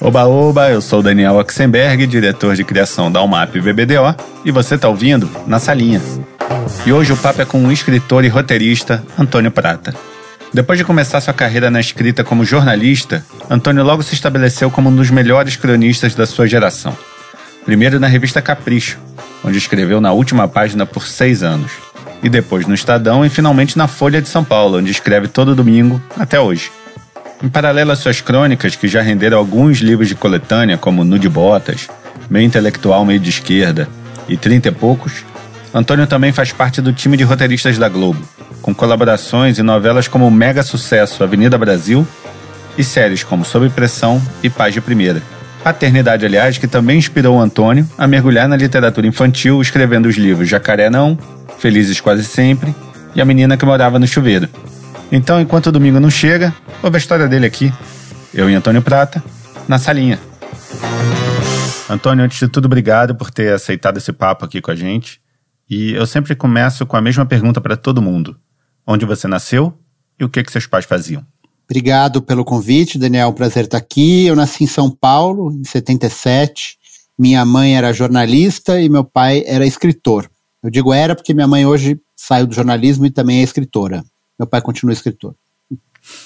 Oba, oba, eu sou Daniel Oxenberg, diretor de criação da UMAP BBDO, e você está ouvindo Na Salinha. E hoje o papo é com o escritor e roteirista Antônio Prata. Depois de começar sua carreira na escrita como jornalista, Antônio logo se estabeleceu como um dos melhores cronistas da sua geração. Primeiro na revista Capricho, onde escreveu na última página por seis anos. E depois no Estadão e finalmente na Folha de São Paulo, onde escreve todo domingo até hoje. Em paralelo às suas crônicas, que já renderam alguns livros de coletânea, como Nude Botas, Meio Intelectual, Meio de Esquerda e Trinta e Poucos, Antônio também faz parte do time de roteiristas da Globo, com colaborações em novelas como mega sucesso Avenida Brasil e séries como Sob Pressão e Paz de Primeira. Paternidade, aliás, que também inspirou o Antônio a mergulhar na literatura infantil, escrevendo os livros Jacaré Não, Felizes Quase Sempre e A Menina que Morava no Chuveiro. Então, enquanto o domingo não chega, ouve a história dele aqui. Eu e Antônio Prata, na salinha. Antônio, antes de tudo, obrigado por ter aceitado esse papo aqui com a gente. E eu sempre começo com a mesma pergunta para todo mundo: onde você nasceu e o que, que seus pais faziam? Obrigado pelo convite, Daniel. Um prazer estar aqui. Eu nasci em São Paulo, em 77. Minha mãe era jornalista e meu pai era escritor. Eu digo era porque minha mãe hoje saiu do jornalismo e também é escritora meu pai continua escritor.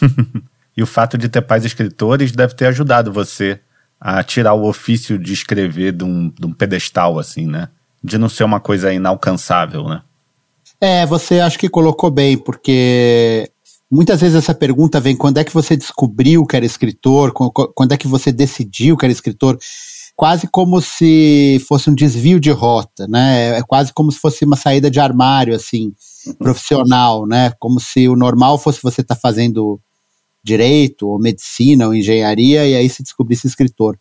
e o fato de ter pais escritores deve ter ajudado você a tirar o ofício de escrever de um, de um pedestal, assim, né? De não ser uma coisa inalcançável, né? É, você acho que colocou bem, porque muitas vezes essa pergunta vem quando é que você descobriu que era escritor, quando é que você decidiu que era escritor, quase como se fosse um desvio de rota, né? É quase como se fosse uma saída de armário, assim profissional, né? Como se o normal fosse você estar tá fazendo direito, ou medicina, ou engenharia, e aí se descobrisse escritor.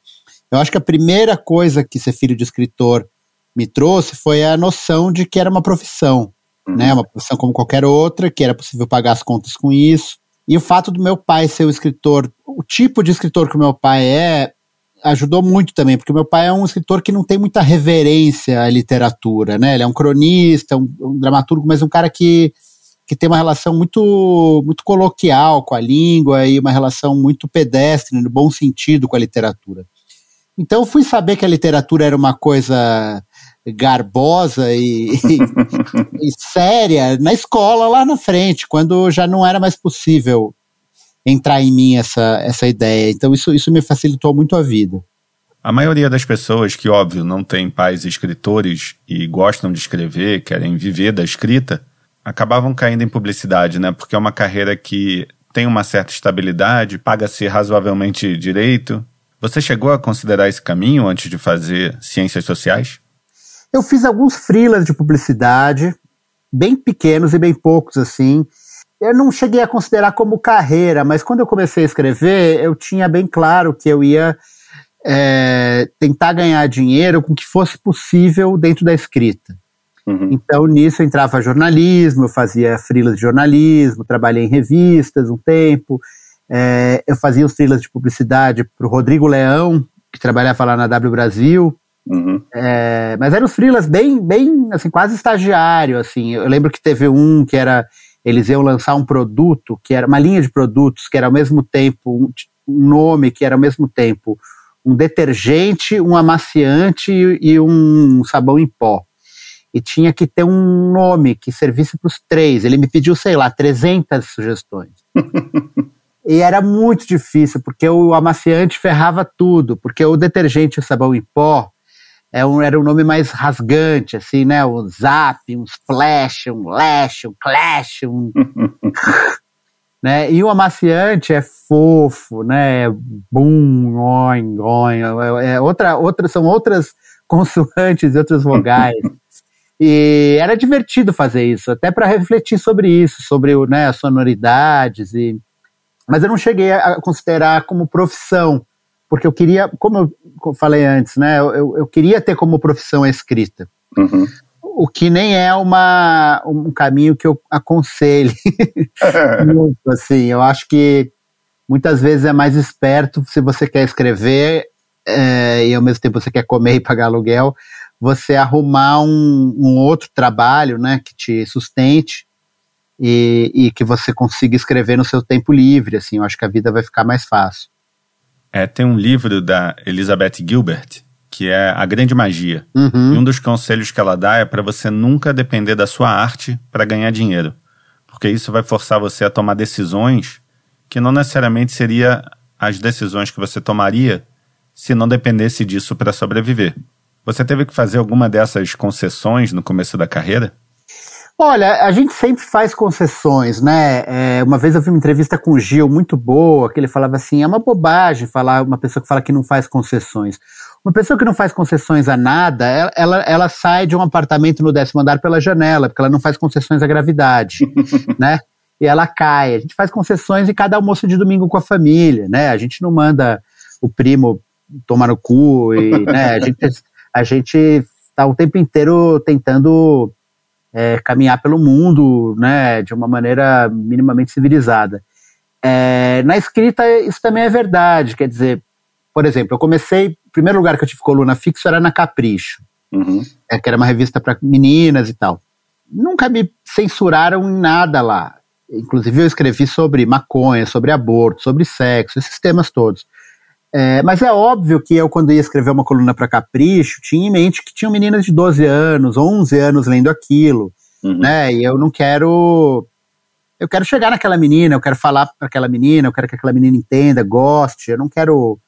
Eu acho que a primeira coisa que ser filho de escritor me trouxe foi a noção de que era uma profissão, uhum. né? Uma profissão como qualquer outra, que era possível pagar as contas com isso. E o fato do meu pai ser o escritor, o tipo de escritor que o meu pai é, ajudou muito também, porque meu pai é um escritor que não tem muita reverência à literatura, né? Ele é um cronista, um, um dramaturgo, mas um cara que, que tem uma relação muito, muito coloquial com a língua e uma relação muito pedestre, no bom sentido, com a literatura. Então fui saber que a literatura era uma coisa garbosa e, e, e séria na escola lá na frente, quando já não era mais possível entrar em mim essa, essa ideia. Então isso, isso me facilitou muito a vida. A maioria das pessoas que, óbvio, não tem pais escritores e gostam de escrever, querem viver da escrita, acabavam caindo em publicidade, né? Porque é uma carreira que tem uma certa estabilidade, paga-se razoavelmente direito. Você chegou a considerar esse caminho antes de fazer ciências sociais? Eu fiz alguns freelas de publicidade, bem pequenos e bem poucos assim eu não cheguei a considerar como carreira, mas quando eu comecei a escrever, eu tinha bem claro que eu ia é, tentar ganhar dinheiro com o que fosse possível dentro da escrita. Uhum. Então, nisso entrava jornalismo, eu fazia freelas de jornalismo, trabalhei em revistas um tempo, é, eu fazia os freelas de publicidade para o Rodrigo Leão, que trabalhava lá na W Brasil, Uhum. É, mas eram os freelas bem, bem, assim, quase estagiário, assim. Eu lembro que teve um que era eles iam lançar um produto que era uma linha de produtos que era ao mesmo tempo um, nome que era ao mesmo tempo um detergente, um amaciante e, e um sabão em pó. E tinha que ter um nome que servisse para os três. Ele me pediu, sei lá, 300 sugestões. e era muito difícil, porque o amaciante ferrava tudo, porque o detergente e o sabão em pó é um, era um nome mais rasgante, assim, né? Um zap, um splash, um lash, um clash, um. né? E o amaciante é fofo, né? Bum, oin, oin, é outra, outra, são outras consoantes e outras vogais. e era divertido fazer isso, até para refletir sobre isso, sobre né, as sonoridades. E... Mas eu não cheguei a considerar como profissão porque eu queria, como eu falei antes, né, eu, eu queria ter como profissão a escrita. Uhum. O que nem é uma, um caminho que eu aconselho muito, assim, eu acho que muitas vezes é mais esperto se você quer escrever é, e ao mesmo tempo você quer comer e pagar aluguel, você arrumar um, um outro trabalho, né, que te sustente e, e, que você consiga escrever no seu tempo livre, assim, eu acho que a vida vai ficar mais fácil. É, tem um livro da Elizabeth Gilbert que é A Grande Magia. Uhum. E um dos conselhos que ela dá é para você nunca depender da sua arte para ganhar dinheiro. Porque isso vai forçar você a tomar decisões que não necessariamente seria as decisões que você tomaria se não dependesse disso para sobreviver. Você teve que fazer alguma dessas concessões no começo da carreira? Olha, a gente sempre faz concessões, né? É, uma vez eu vi uma entrevista com o Gil muito boa, que ele falava assim: é uma bobagem falar uma pessoa que fala que não faz concessões. Uma pessoa que não faz concessões a nada, ela, ela, ela sai de um apartamento no décimo andar pela janela, porque ela não faz concessões à gravidade, né? E ela cai. A gente faz concessões em cada almoço de domingo com a família, né? A gente não manda o primo tomar no cu e, né? A gente, a gente está o tempo inteiro tentando é, caminhar pelo mundo, né? De uma maneira minimamente civilizada. É, na escrita, isso também é verdade. Quer dizer, por exemplo, eu comecei o primeiro lugar que eu tive coluna fixa era na Capricho, uhum. é, que era uma revista para meninas e tal. Nunca me censuraram em nada lá. Inclusive eu escrevi sobre maconha, sobre aborto, sobre sexo, esses temas todos. É, mas é óbvio que eu, quando ia escrever uma coluna para Capricho, tinha em mente que tinham meninas de 12 anos, 11 anos lendo aquilo, uhum. né? E eu não quero. Eu quero chegar naquela menina, eu quero falar para aquela menina, eu quero que aquela menina entenda, goste, eu não quero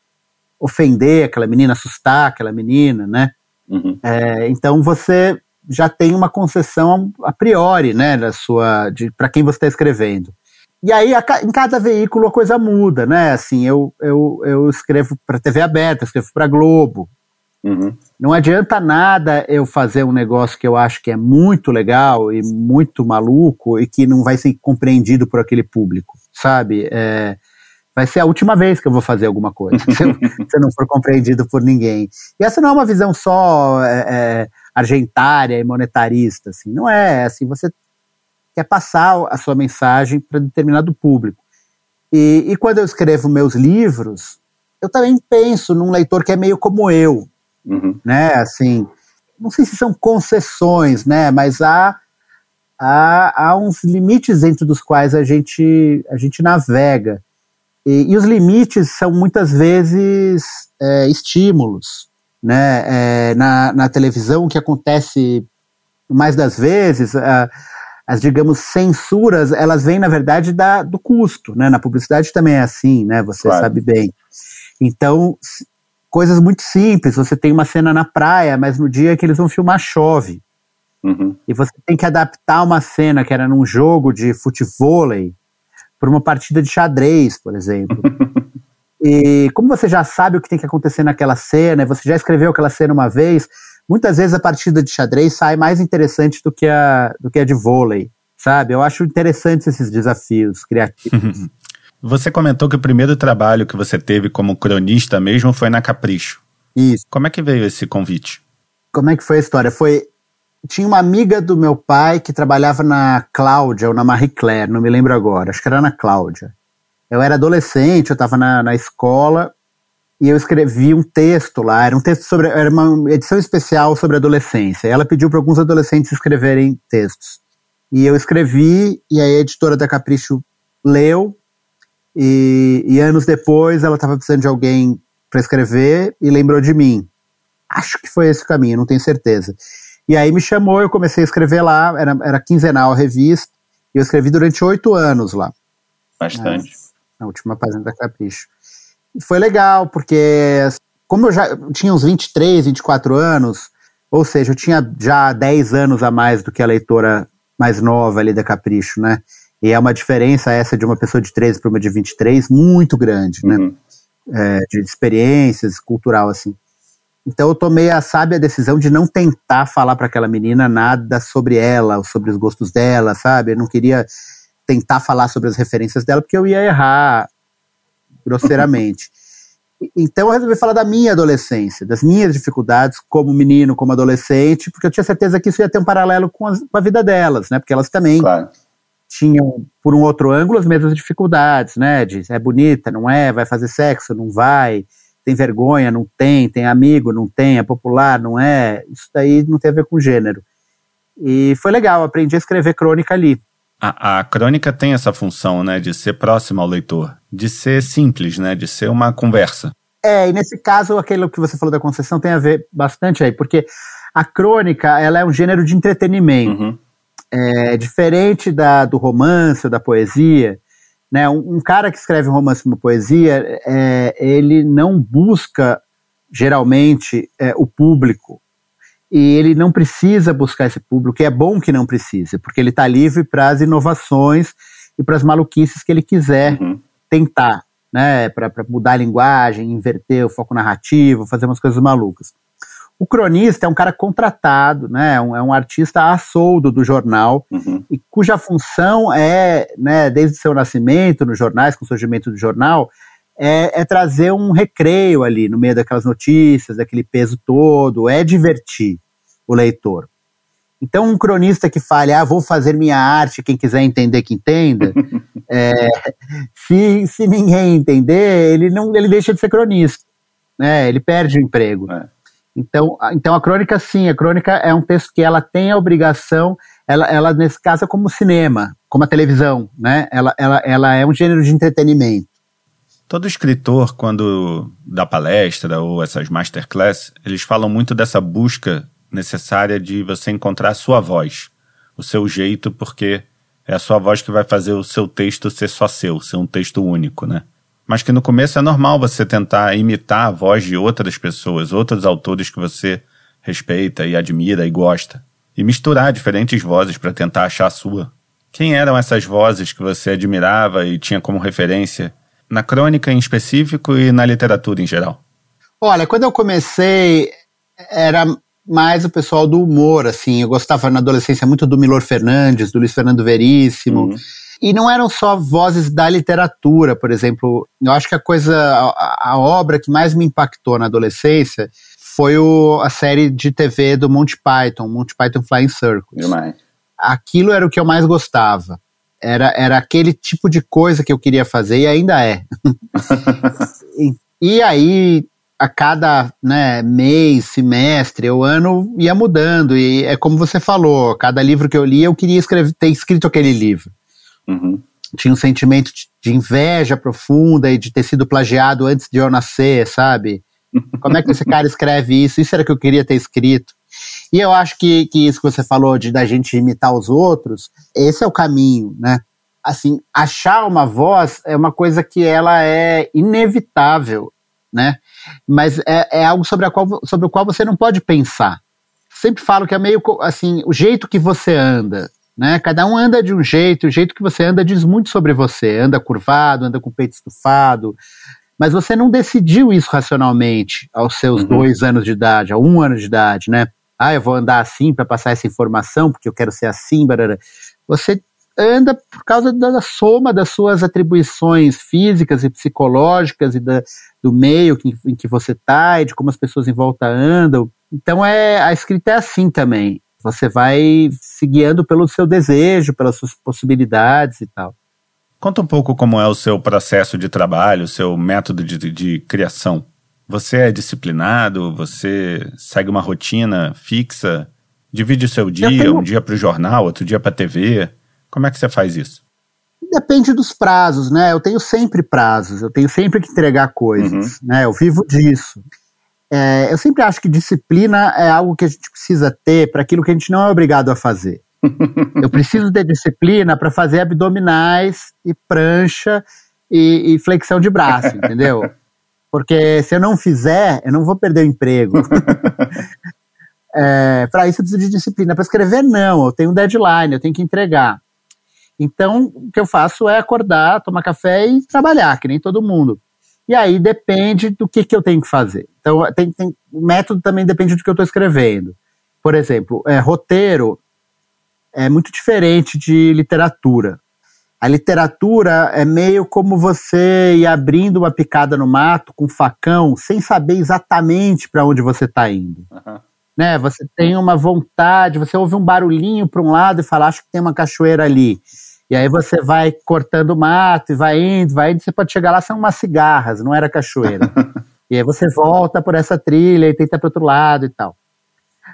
ofender aquela menina, assustar aquela menina, né? Uhum. É, então você já tem uma concessão a priori, né, da sua, para quem você está escrevendo. E aí, a, em cada veículo a coisa muda, né? Assim, eu, eu, eu escrevo para TV aberta, escrevo para Globo. Uhum. Não adianta nada eu fazer um negócio que eu acho que é muito legal e muito maluco e que não vai ser compreendido por aquele público, sabe? É, vai ser a última vez que eu vou fazer alguma coisa, se, eu, se eu não for compreendido por ninguém. E essa não é uma visão só é, é, argentária e monetarista, assim, não é, é assim, você quer passar a sua mensagem para determinado público. E, e, quando eu escrevo meus livros, eu também penso num leitor que é meio como eu, uhum. né, assim, não sei se são concessões, né, mas há, há, há uns limites dentro dos quais a gente, a gente navega. E, e os limites são muitas vezes é, estímulos. Né? É, na, na televisão, o que acontece mais das vezes, as, digamos, censuras, elas vêm, na verdade, da, do custo. Né? Na publicidade também é assim, né? você claro. sabe bem. Então, coisas muito simples. Você tem uma cena na praia, mas no dia que eles vão filmar chove. Uhum. E você tem que adaptar uma cena que era num jogo de futevôlei por uma partida de xadrez, por exemplo. e como você já sabe o que tem que acontecer naquela cena, você já escreveu aquela cena uma vez, muitas vezes a partida de xadrez sai mais interessante do que a, do que a de vôlei, sabe? Eu acho interessantes esses desafios criativos. Você comentou que o primeiro trabalho que você teve como cronista mesmo foi na Capricho. Isso. Como é que veio esse convite? Como é que foi a história? Foi tinha uma amiga do meu pai que trabalhava na Cláudia ou na Marie Claire, não me lembro agora, acho que era na Cláudia. Eu era adolescente, eu estava na, na escola e eu escrevi um texto lá, era um texto sobre, era uma edição especial sobre adolescência. Ela pediu para alguns adolescentes escreverem textos. E eu escrevi, e a editora da Capricho leu, e, e anos depois ela estava precisando de alguém para escrever e lembrou de mim. Acho que foi esse o caminho, não tenho certeza. E aí me chamou, eu comecei a escrever lá, era, era quinzenal a revista, e eu escrevi durante oito anos lá. Bastante. Na, última página da Capricho. Foi legal, porque como eu já tinha uns 23, 24 anos, ou seja, eu tinha já 10 anos a mais do que a leitora mais nova ali da Capricho, né? E é uma diferença essa de uma pessoa de 13 para uma de 23 muito grande, né? Uhum. É, de experiências, cultural, assim. Então eu tomei a sábia decisão de não tentar falar para aquela menina nada sobre ela, ou sobre os gostos dela, sabe? Eu não queria tentar falar sobre as referências dela, porque eu ia errar grosseiramente. então eu resolvi falar da minha adolescência, das minhas dificuldades como menino, como adolescente, porque eu tinha certeza que isso ia ter um paralelo com, as, com a vida delas, né? Porque elas também claro. tinham, por um outro ângulo, as mesmas dificuldades, né? De é bonita, não é, vai fazer sexo, não vai tem vergonha, não tem, tem amigo, não tem, é popular, não é. Isso daí não tem a ver com gênero. E foi legal, aprendi a escrever crônica ali. A, a, crônica tem essa função, né, de ser próxima ao leitor, de ser simples, né, de ser uma conversa. É, e nesse caso, aquilo que você falou da concessão tem a ver bastante aí, porque a crônica, ela é um gênero de entretenimento. Uhum. É, diferente da, do romance ou da poesia, né, um, um cara que escreve um romance uma poesia, é, ele não busca, geralmente, é, o público, e ele não precisa buscar esse público, e é bom que não precise, porque ele está livre para as inovações e para as maluquices que ele quiser uhum. tentar, né, para mudar a linguagem, inverter o foco narrativo, fazer umas coisas malucas. O cronista é um cara contratado, né, é um, é um artista a soldo do jornal, uhum. e cuja função é, né, desde seu nascimento nos jornais, com o surgimento do jornal, é, é, trazer um recreio ali no meio daquelas notícias, daquele peso todo, é divertir o leitor. Então, um cronista que fale, ah, vou fazer minha arte, quem quiser entender, que entenda, é, se, se ninguém entender, ele não ele deixa de ser cronista, né? ele perde o emprego. É. Então, então, a crônica, sim, a crônica é um texto que ela tem a obrigação, ela, ela nesse caso, é como cinema, como a televisão, né? ela, ela, ela é um gênero de entretenimento. Todo escritor, quando dá palestra ou essas masterclass, eles falam muito dessa busca necessária de você encontrar a sua voz, o seu jeito, porque é a sua voz que vai fazer o seu texto ser só seu, ser um texto único, né? Mas que no começo é normal você tentar imitar a voz de outras pessoas, outros autores que você respeita e admira e gosta, e misturar diferentes vozes para tentar achar a sua. Quem eram essas vozes que você admirava e tinha como referência, na crônica em específico e na literatura em geral? Olha, quando eu comecei, era mais o pessoal do humor, assim. Eu gostava na adolescência muito do Milor Fernandes, do Luiz Fernando Veríssimo. Uhum. E não eram só vozes da literatura, por exemplo. Eu acho que a coisa, a, a obra que mais me impactou na adolescência foi o, a série de TV do Monty Python, Monty Python Flying Circus. Demais. Aquilo era o que eu mais gostava. Era, era aquele tipo de coisa que eu queria fazer e ainda é. e, e aí a cada né, mês, semestre ou ano ia mudando. E é como você falou, cada livro que eu li, eu queria escrever, ter escrito aquele livro. Uhum. Tinha um sentimento de inveja profunda e de ter sido plagiado antes de eu nascer, sabe? Como é que esse cara escreve isso? Isso era que eu queria ter escrito. E eu acho que, que isso que você falou de da gente imitar os outros, esse é o caminho, né? Assim, achar uma voz é uma coisa que ela é inevitável né? Mas é, é algo sobre, a qual, sobre o qual você não pode pensar. Sempre falo que é meio assim, o jeito que você anda, né? Cada um anda de um jeito, o jeito que você anda diz muito sobre você. Anda curvado, anda com o peito estufado, mas você não decidiu isso racionalmente aos seus uhum. dois anos de idade, a um ano de idade, né? Ah, eu vou andar assim para passar essa informação porque eu quero ser assim, barará. Você anda por causa da, soma das suas atribuições físicas e psicológicas e da, do meio que, em que você está e de como as pessoas em volta andam. Então é a escrita é assim também. Você vai se guiando pelo seu desejo, pelas suas possibilidades e tal. Conta um pouco como é o seu processo de trabalho, o seu método de, de criação. Você é disciplinado? Você segue uma rotina fixa? Divide o seu dia, tenho... um dia para o jornal, outro dia para a TV? Como é que você faz isso? Depende dos prazos, né? Eu tenho sempre prazos, eu tenho sempre que entregar coisas, uhum. né? Eu vivo disso. É, eu sempre acho que disciplina é algo que a gente precisa ter para aquilo que a gente não é obrigado a fazer. eu preciso ter disciplina para fazer abdominais e prancha e, e flexão de braço, entendeu? Porque se eu não fizer, eu não vou perder o emprego. é, para isso eu preciso de disciplina. Para escrever, não. Eu tenho um deadline, eu tenho que entregar. Então, o que eu faço é acordar, tomar café e trabalhar, que nem todo mundo. E aí depende do que, que eu tenho que fazer. Então, tem, tem, o método também depende do que eu estou escrevendo. Por exemplo, é, roteiro é muito diferente de literatura. A literatura é meio como você ir abrindo uma picada no mato com um facão, sem saber exatamente para onde você está indo. Uhum. Né? Você tem uma vontade, você ouve um barulhinho para um lado e fala, acho que tem uma cachoeira ali. E aí você vai cortando o mato e vai indo, vai indo, você pode chegar lá, são umas cigarras, não era cachoeira. e aí você volta por essa trilha e tenta para outro lado e tal.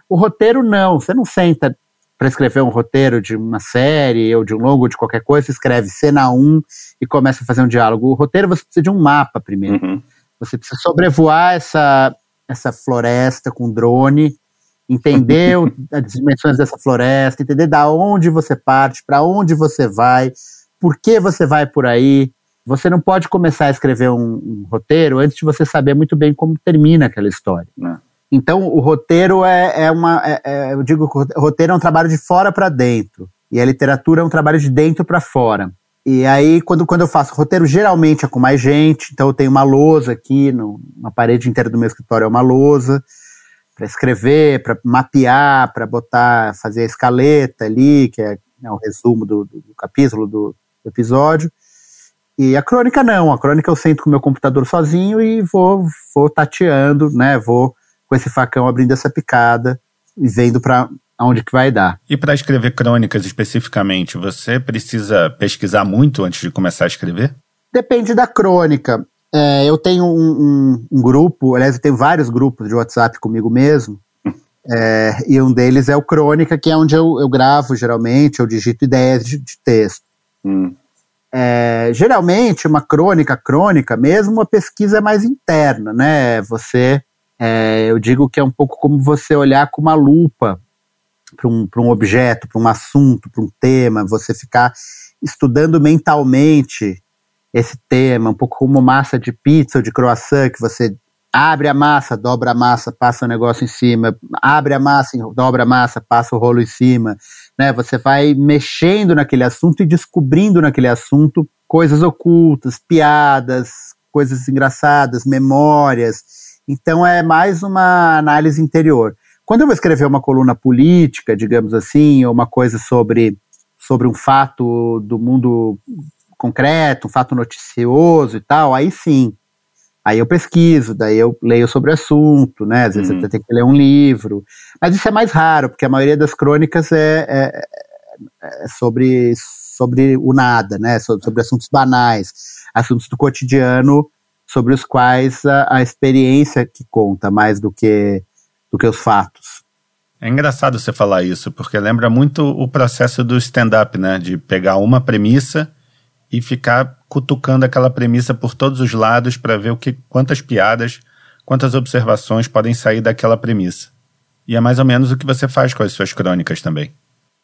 O roteiro não, você não senta para escrever um roteiro de uma série ou de um longo de qualquer coisa, você escreve cena 1 e começa a fazer um diálogo. O roteiro você precisa de um mapa primeiro. Uhum. Você precisa sobrevoar essa, essa floresta com drone, entender as dimensões dessa floresta, entender da onde você parte, para onde você vai, por que você vai por aí. Você não pode começar a escrever um, um roteiro antes de você saber muito bem como termina aquela história. Né. Então, o roteiro é, é uma. É, é, eu digo que o roteiro é um trabalho de fora para dentro. E a literatura é um trabalho de dentro para fora. E aí, quando, quando eu faço roteiro, geralmente é com mais gente. Então, eu tenho uma lousa aqui, no, na parede inteira do meu escritório é uma lousa para escrever, para mapear, para botar, fazer a escaleta ali, que é, é o resumo do, do, do capítulo, do, do, episódio. E a crônica não, a crônica eu sento com o meu computador sozinho e vou, vou tateando, né? Vou com esse facão abrindo essa picada e vendo para aonde que vai dar. E para escrever crônicas especificamente, você precisa pesquisar muito antes de começar a escrever? Depende da crônica. É, eu tenho um, um, um, grupo, aliás, eu tenho vários grupos de WhatsApp comigo mesmo, é, e um deles é o Crônica, que é onde eu, eu gravo geralmente, eu digito ideias de, de texto. Hum. É, geralmente, uma crônica, crônica mesmo, uma pesquisa é mais interna, né? Você, é, eu digo que é um pouco como você olhar com uma lupa para um, um objeto, para um assunto, para um tema, você ficar estudando mentalmente esse tema, um pouco como massa de pizza ou de croissant, que você abre a massa, dobra a massa, passa o negócio em cima, abre a massa, dobra a massa, passa o rolo em cima, né? Você vai mexendo naquele assunto e descobrindo naquele assunto coisas ocultas, piadas, coisas engraçadas, memórias. Então é mais uma análise interior. Quando eu vou escrever uma coluna política, digamos assim, ou uma coisa sobre sobre um fato do mundo concreto, um fato noticioso e tal, aí sim. Aí eu pesquiso, daí eu leio sobre o assunto, né? Às vezes uhum. você tem que ler um livro. Mas isso é mais raro, porque a maioria das crônicas é, é, é sobre, sobre o nada, né? Sobre, sobre, assuntos banais, assuntos do cotidiano, sobre os quais a, a experiência que conta mais do que, do que os fatos. É engraçado você falar isso, porque lembra muito o processo do stand-up, né? De pegar uma premissa e ficar cutucando aquela premissa por todos os lados para ver o que, quantas piadas, quantas observações podem sair daquela premissa. E é mais ou menos o que você faz com as suas crônicas também.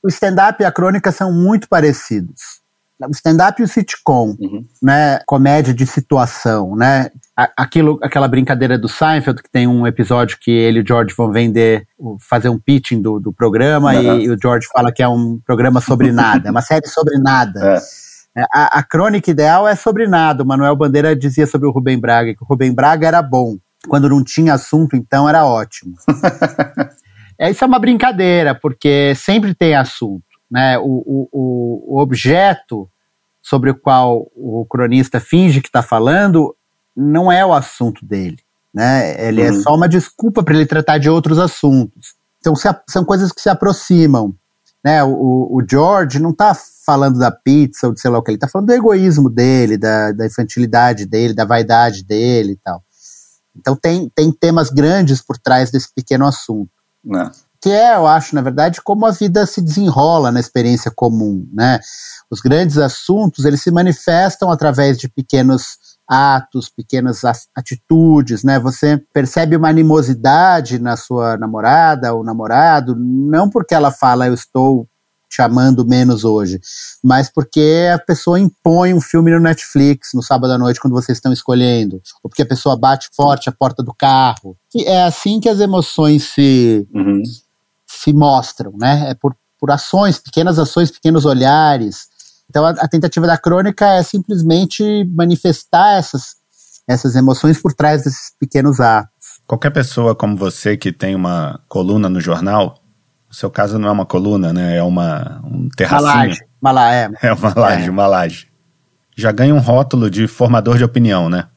O stand-up e a crônica são muito parecidos. O stand-up e o sitcom, uhum. né? Comédia de situação, né? Aquilo, aquela brincadeira do Seinfeld, que tem um episódio que ele e o George vão vender, fazer um pitching do, do programa, uhum. e, e, o George fala que é um programa sobre nada, é uma série sobre nada. É. É, a, a, crônica ideal é sobre nada. O Manuel Bandeira dizia sobre o Rubem Braga que o Rubem Braga era bom. Quando não tinha assunto, então era ótimo. é, isso é uma brincadeira, porque sempre tem assunto. Né? O, o, o objeto sobre o qual o cronista finge que está falando não é o assunto dele. Né? Ele é uhum. é só uma desculpa para ele tratar de outros assuntos. Então se, são coisas que se aproximam. Né? O, o George não está falando da pizza ou de sei lá o que, ele tá falando do egoísmo dele, da, da infantilidade dele, da vaidade dele e tal. Então tem, tem temas grandes por trás desse pequeno assunto. Né? Que é, eu acho, na verdade, como a vida se desenrola na experiência comum, né? Os grandes assuntos, eles se manifestam através de pequenos atos, pequenas atitudes, né? Você percebe uma animosidade na sua namorada ou namorado, não porque ela fala eu estou chamando menos hoje, mas porque a pessoa impõe um filme no Netflix no sábado à noite quando vocês estão escolhendo, ou porque a pessoa bate forte a porta do carro. E é assim que as emoções se, uhum. se mostram, né? É por, por ações, pequenas ações, pequenos olhares. Então a, a tentativa da crônica é simplesmente manifestar essas, essas emoções por trás desses pequenos atos. Qualquer pessoa como você que tem uma coluna no jornal seu caso não é uma coluna, né? É uma, um terracinho. Uma laje. Uma laje, é. é uma laje, é. uma laje. Já ganha um rótulo de formador de opinião, né?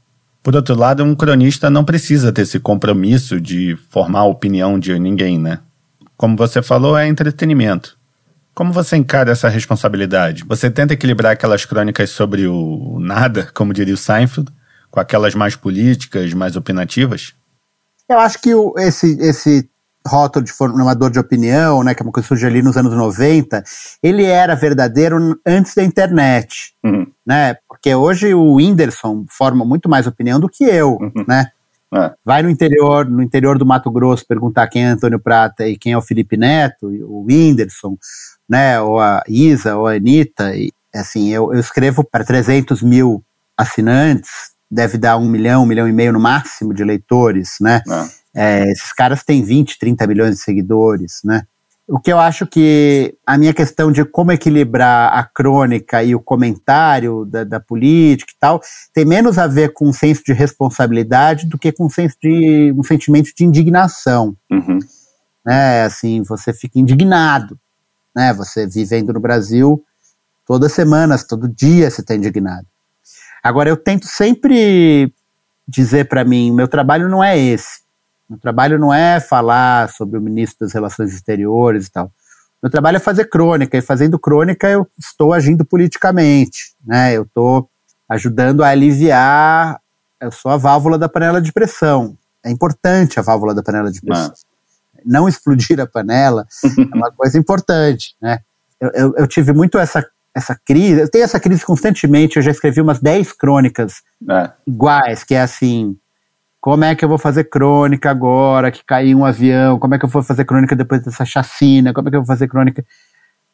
Por outro lado, um cronista não precisa ter esse compromisso de formar a opinião de ninguém, né? Como você falou, é entretenimento. Como você encara essa responsabilidade? Você tenta equilibrar aquelas crônicas sobre o nada, como diria o Seinfeld, com aquelas mais políticas, mais opinativas? Eu acho que o, esse, esse rótulo de formador de opinião, né, que é uma coisa que surge ali nos anos 90, ele era verdadeiro antes da internet, uhum. né? Porque hoje o Whindersson forma muito mais opinião do que eu, uhum. né? É. Vai no interior, no interior do Mato Grosso, perguntar quem é Antônio Prata e quem é o Felipe Neto, o Whindersson, né, ou a Isa, ou a Anitta, e, assim, eu, eu escrevo para 300 mil assinantes, deve dar um milhão, um milhão e meio no máximo de leitores, né? É. É, esses caras têm 20, 30 milhões de seguidores, né? O que eu acho que a minha questão de como equilibrar a crônica e o comentário da, da, política e tal tem menos a ver com um senso de responsabilidade do que com um senso de um sentimento de indignação. Uhum. Né, assim, você fica indignado, né? Você vivendo no Brasil todas as semanas, todo dia você está indignado. Agora eu tento sempre dizer para mim, meu trabalho não é esse. Meu trabalho não é falar sobre o ministro das Relações Exteriores e tal. Meu trabalho é fazer crônica, e fazendo crônica eu estou agindo politicamente, né? Eu estou ajudando a aliviar, eu sou a válvula da panela de pressão. É importante a válvula da panela de pressão. Mas... Não explodir a panela é uma coisa importante, né? Eu, eu, eu, tive muito essa, essa crise, eu tenho essa crise constantemente, eu já escrevi umas 10 crônicas é. iguais, que é assim, como é que eu vou fazer crônica agora que caiu um avião? Como é que eu vou fazer crônica depois dessa chacina? Como é que eu vou fazer crônica?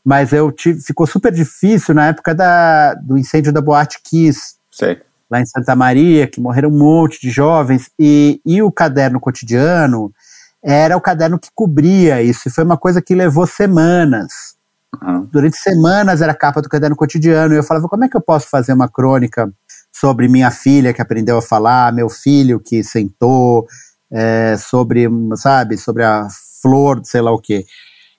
Mas eu tive, ficou super difícil na época da, do incêndio da Boate Kiss. Sei. Lá em Santa Maria, que morreram um monte de jovens. E, e o caderno cotidiano era o caderno que cobria isso. E foi uma coisa que levou semanas. Uhum. Durante semanas era a capa do caderno cotidiano. E eu falava, como é que eu posso fazer uma crônica sobre minha filha que aprendeu a falar, meu filho que sentou, é, sobre, sabe, sobre a flor, sei lá o quê.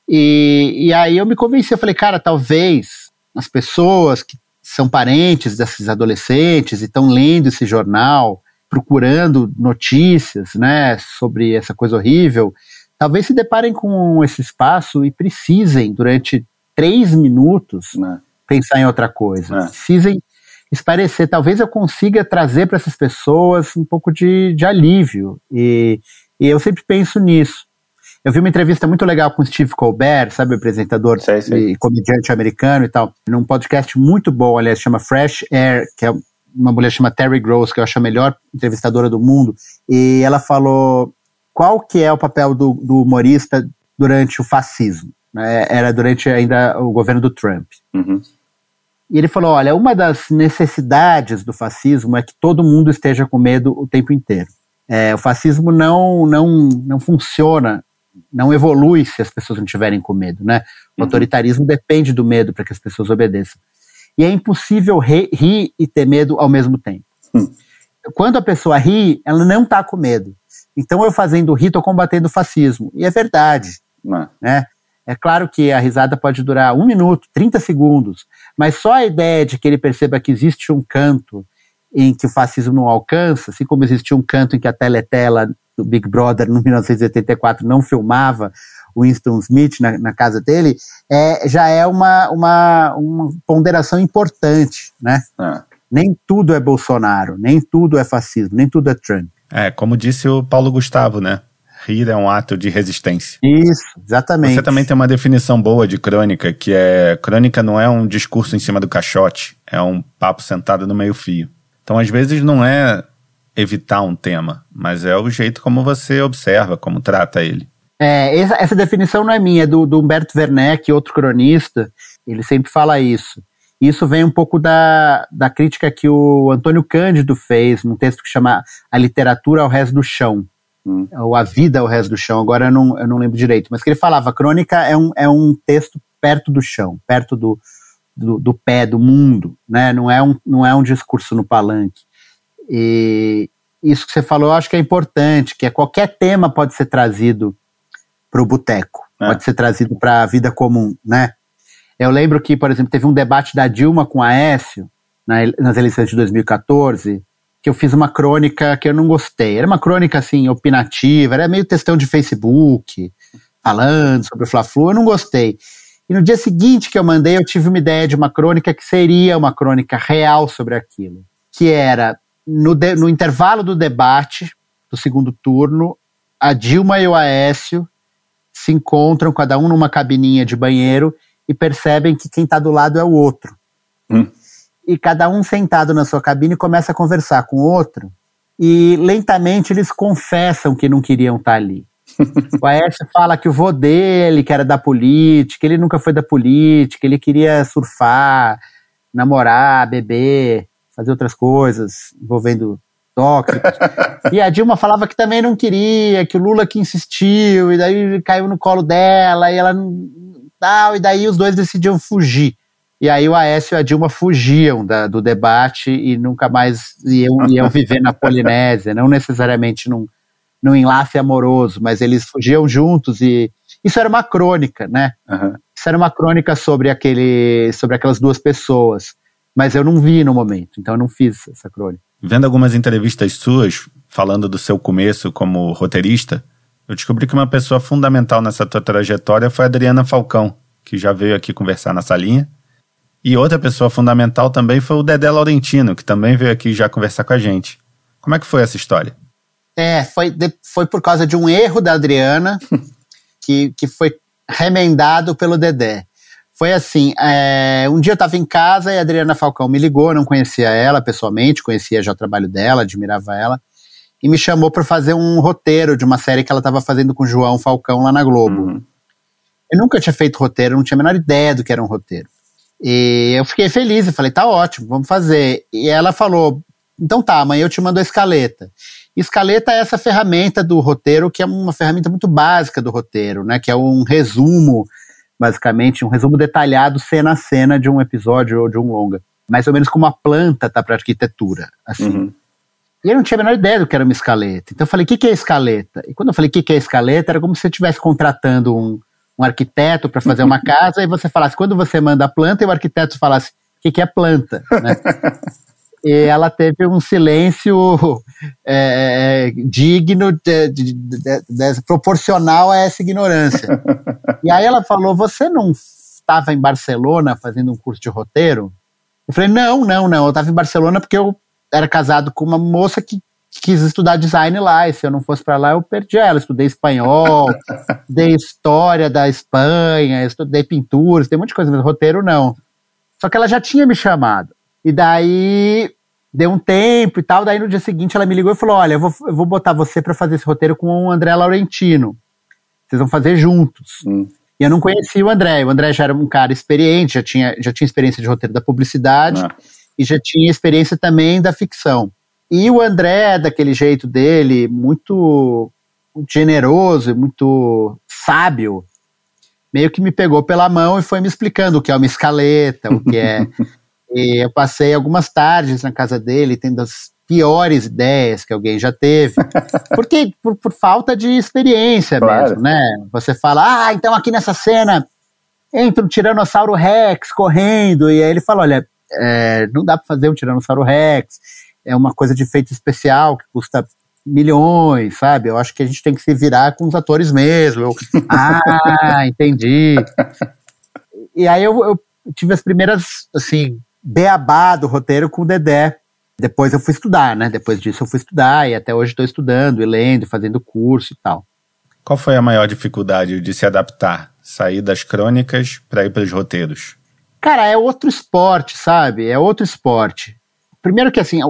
E, e aí eu me convenci, eu falei, cara, talvez as pessoas que são parentes desses adolescentes e estão lendo esse jornal, procurando notícias, né, sobre essa coisa horrível, talvez se deparem com esse espaço e precisem, durante três minutos, né. pensar em outra coisa. É. Precisem esparecer. Talvez eu consiga trazer para essas pessoas um pouco de, de alívio. E, e, eu sempre penso nisso. Eu vi uma entrevista muito legal com Steve Colbert, sabe, o apresentador sei, sei. e comediante americano e tal, num podcast muito bom, aliás, chama Fresh Air, que é uma mulher chama Terry Gross, que eu acho a melhor entrevistadora do mundo, e ela falou qual que é o papel do, do humorista durante o fascismo. Né? Era durante ainda o governo do Trump. Uhum. E ele falou: olha, uma das necessidades do fascismo é que todo mundo esteja com medo o tempo inteiro. É, o fascismo não, não, não funciona, não evolui se as pessoas não tiverem com medo, né? O uhum. autoritarismo depende do medo para que as pessoas obedeçam. E é impossível rir, rir e ter medo ao mesmo tempo. Uhum. Quando a pessoa ri, ela não está com medo. Então eu fazendo rir, estou combatendo o fascismo. E é verdade. Uhum. Né? É claro que a risada pode durar um minuto, 30 segundos, mas só a ideia de que ele perceba que existe um canto em que o fascismo não alcança, assim como existia um canto em que a teletela do Big Brother no 1984 não filmava o Winston Smith na, na casa dele, é, já é uma, uma, uma ponderação importante, né? É. Nem tudo é Bolsonaro, nem tudo é fascismo, nem tudo é Trump. É, como disse o Paulo Gustavo, né? Rir é um ato de resistência. Isso, exatamente. Você também tem uma definição boa de crônica, que é crônica não é um discurso em cima do caixote, é um papo sentado no meio-fio. Então, às vezes, não é evitar um tema, mas é o jeito como você observa, como trata ele. É, essa, essa definição não é minha, é do, do Humberto Werneck, outro cronista, ele sempre fala isso. Isso vem um pouco da, da crítica que o Antônio Cândido fez num texto que chama A Literatura ao Resto do Chão hum. ou A Vida ao Resto do Chão, agora eu não, eu não lembro direito, mas que ele falava, crônica é um, é um texto perto do chão, perto do, do, do, pé, do mundo, né? não, é um, não é um discurso no palanque. E isso que você falou eu acho que é importante, que é qualquer tema pode ser trazido para o boteco, é. pode ser trazido para a vida comum, né? Eu lembro que, por exemplo, teve um debate da Dilma com a Aécio, nas eleições de 2014, que eu fiz uma crônica que eu não gostei. Era uma crônica, assim, opinativa, era meio textão de Facebook, falando sobre o Fla-Flu, eu não gostei. E no dia seguinte que eu mandei, eu tive uma ideia de uma crônica que seria uma crônica real sobre aquilo, que era, no, de, no intervalo do debate, do segundo turno, a Dilma e o Aécio se encontram, cada um numa cabininha de banheiro, e percebem que quem está do lado é o outro. Hum. E cada um sentado na sua cabine começa a conversar com o outro, e lentamente eles confessam que não queriam estar tá ali. o Aécio fala que o vô dele, que era da política, ele nunca foi da política, ele queria surfar, namorar, beber, fazer outras coisas envolvendo tóxicos. e a Dilma falava que também não queria, que o Lula que insistiu, e daí caiu no colo dela, e ela não. tal, e daí os dois decidiam fugir. E aí o Aécio e a Dilma fugiam da, do debate e nunca mais iam, iam viver na Polinésia, não necessariamente num, num enlace amoroso, mas eles fugiam juntos e isso era uma crônica, né? Uhum. Isso era uma crônica sobre aquele, sobre aquelas duas pessoas, mas eu não vi no momento, então eu não fiz essa crônica. Vendo algumas entrevistas suas falando do seu começo como roteirista, eu descobri que uma pessoa fundamental nessa tua trajetória foi a Adriana Falcão, que já veio aqui conversar na salinha. E outra pessoa fundamental também foi o Dedé Laurentino, que também veio aqui já conversar com a gente. Como é que foi essa história? É, foi, foi por causa de um erro da Adriana, que, que foi remendado pelo Dedé. Foi assim, é, um dia eu estava em casa e a Adriana Falcão me ligou, não conhecia ela pessoalmente, conhecia já o trabalho dela, admirava ela, e me chamou para fazer um roteiro de uma série que ela estava fazendo com o João Falcão lá na Globo. Uhum. Eu nunca tinha feito roteiro, não tinha a menor ideia do que era um roteiro. E eu fiquei feliz e falei, tá ótimo, vamos fazer. E ela falou, então tá, amanhã eu te mando a escaleta. Escaleta é essa ferramenta do roteiro, que é uma ferramenta muito básica do roteiro, né? Que é um resumo, basicamente, um resumo detalhado, cena a cena, de um episódio ou de um longa. Mais ou menos como a planta tá para arquitetura, assim. Uhum. E eu não tinha a menor ideia do que era uma escaleta. Então eu falei, o que, que é escaleta? E quando eu falei, o que, que é escaleta, era como se você estivesse contratando um, um arquiteto para fazer uma casa e você falasse, quando você manda a planta, e o arquiteto falasse, o que, que é planta? Né? e ela teve um silêncio é, digno, de, de, de, proporcional a essa ignorância. E aí ela falou: Você não estava em Barcelona fazendo um curso de roteiro? Eu falei: Não, não, não. Eu estava em Barcelona porque eu era casado com uma moça que quis estudar design lá, e se eu não fosse para lá, eu perdi ela. Estudei espanhol, estudei história da Espanha, estudei pintura, tem um monte de coisa, mas roteiro não. Só que ela já tinha me chamado. E daí deu um tempo e tal. Daí no dia seguinte ela me ligou e falou: Olha, eu vou, eu vou botar você para fazer esse roteiro com o André Laurentino. Vocês vão fazer juntos. Hum. E eu não conhecia o André. O André já era um cara experiente, já tinha, já tinha experiência de roteiro da publicidade ah. e já tinha experiência também da ficção. E o André, daquele jeito dele, muito, muito generoso e muito sábio, meio que me pegou pela mão e foi me explicando o que é uma escaleta, o que é E eu passei algumas tardes na casa dele, tendo as piores ideias que alguém já teve. Porque por, por falta de experiência claro. mesmo, né? Você fala, ah, então aqui nessa cena entra um Tiranossauro Rex correndo, e aí ele fala: olha, é, não dá para fazer um Tiranossauro Rex, é uma coisa de efeito especial que custa milhões, sabe? Eu acho que a gente tem que se virar com os atores mesmo. Eu, ah, entendi. E aí eu, eu tive as primeiras, assim, beabá do roteiro com o Dedé. Depois eu fui estudar, né? Depois disso eu fui estudar e até hoje estou estudando e lendo, fazendo curso e tal. Qual foi a maior dificuldade de se adaptar, sair das crônicas para ir para os roteiros? Cara, é outro esporte, sabe? É outro esporte. Primeiro que assim, a,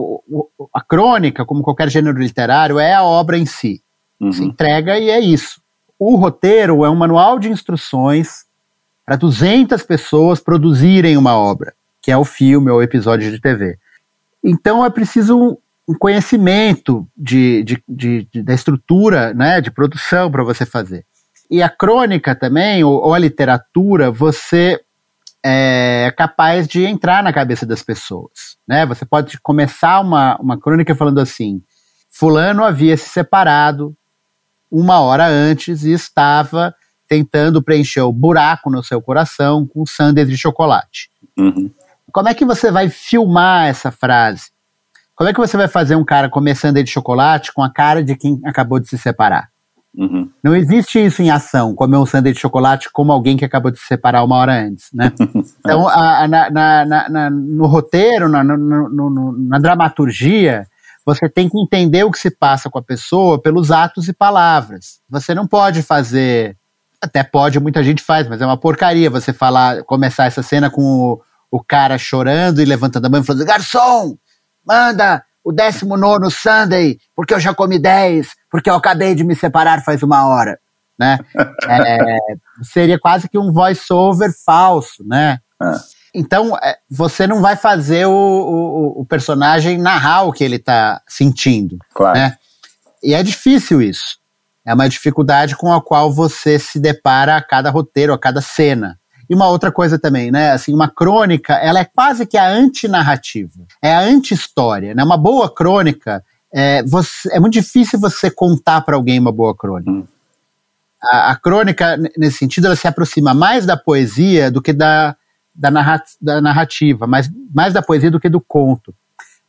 a crônica, como qualquer gênero literário, é a obra em si. Uhum. Se entrega e é isso. O roteiro é um manual de instruções para 200 pessoas produzirem uma obra que é o filme ou episódio de TV. Então é preciso um conhecimento de, de, de, de da estrutura né, de produção para você fazer. E a crônica também, ou, ou a literatura, você é capaz de entrar na cabeça das pessoas. Né? Você pode começar uma, uma crônica falando assim: Fulano havia se separado uma hora antes e estava tentando preencher o buraco no seu coração com sandes de chocolate. Uhum. Como é que você vai filmar essa frase? Como é que você vai fazer um cara começando de chocolate com a cara de quem acabou de se separar? Uhum. Não existe isso em ação, comer um sanduíche de chocolate como alguém que acabou de se separar uma hora antes, né? então, a, a, na, na, na, no roteiro, no, na dramaturgia, você tem que entender o que se passa com a pessoa pelos atos e palavras. Você não pode fazer Até pode, muita gente faz, mas é uma porcaria você falar, começar essa cena com o, o cara chorando e levantando a mão e falando: Garçom, manda o 19 Sunday, porque eu já comi 10, porque eu acabei de me separar faz uma hora. Né? É, seria quase que um voice-over falso, né? Ah. Então, é, você não vai fazer o, o, o, personagem narrar o que ele está sentindo. Claro. Né? E é difícil isso. É uma dificuldade com a qual você se depara a cada roteiro, a cada cena. E uma outra coisa também, né? Assim, uma crônica, ela é quase que a antinarrativa. É a anti-história, né? Uma boa crônica, é, você, é muito difícil você contar para alguém uma boa crônica. Hum. A, a, crônica, nesse sentido, ela se aproxima mais da poesia do que da, da, da narrativa, mais, mais da poesia do que do conto.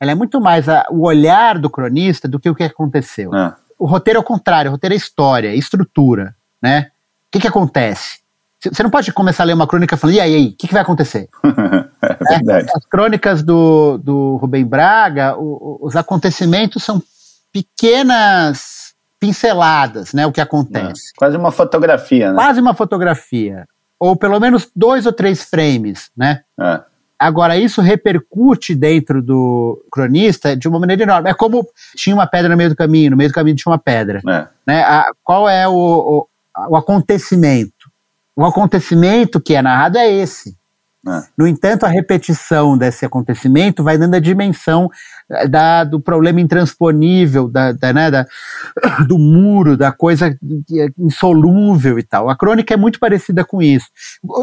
Ela é muito mais a, o olhar do cronista do que o que aconteceu. Ah. O roteiro é o contrário, o roteiro é história, é estrutura, né? O que, que acontece? Você não pode começar a ler uma crônica falando, e aí, aí o que, que vai acontecer? é verdade. As crônicas do, do Rubem Braga, o, os acontecimentos são pequenas pinceladas, né? O que acontece. É, quase uma fotografia, né? Quase uma fotografia ou pelo menos dois ou três frames, né? É. Agora, isso repercute dentro do cronista de uma maneira enorme. É como tinha uma pedra no meio do caminho, no meio do caminho tinha uma pedra. É. Né? A, qual é o, o, o acontecimento? O acontecimento que é narrado é esse. É. No entanto, a repetição desse acontecimento vai dando a dimensão eh, da, do problema intransponível, da, da, né, da, do muro, da coisa é insolúvel e tal. A crônica é muito parecida com isso.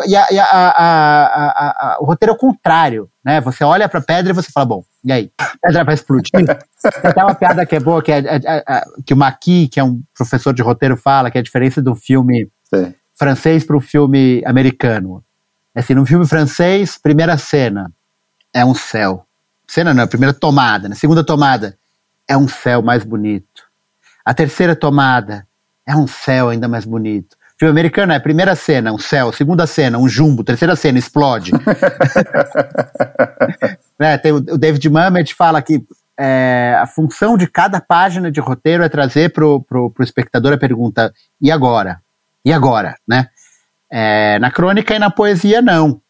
E, a, e a, a, o roteiro é o contrário. Né? Você olha para a pedra e você fala, bom, e aí? A pedra vai explodir? Tem uma piada que é boa, que, é, é, é, que o Maqui, que é um professor de roteiro, fala, que é a diferença do filme Sim. Francês para o filme americano. Assim, no filme francês, primeira cena é um céu. Cena não, primeira tomada. Na né? segunda tomada é um céu mais bonito. A terceira tomada é um céu ainda mais bonito. O filme americano é primeira cena, um céu, segunda cena, um jumbo, terceira cena, explode. é, tem o, o David Mamet fala que é, a função de cada página de roteiro é trazer para o espectador a pergunta: e agora? E agora? Né? É, na crônica e na poesia, não.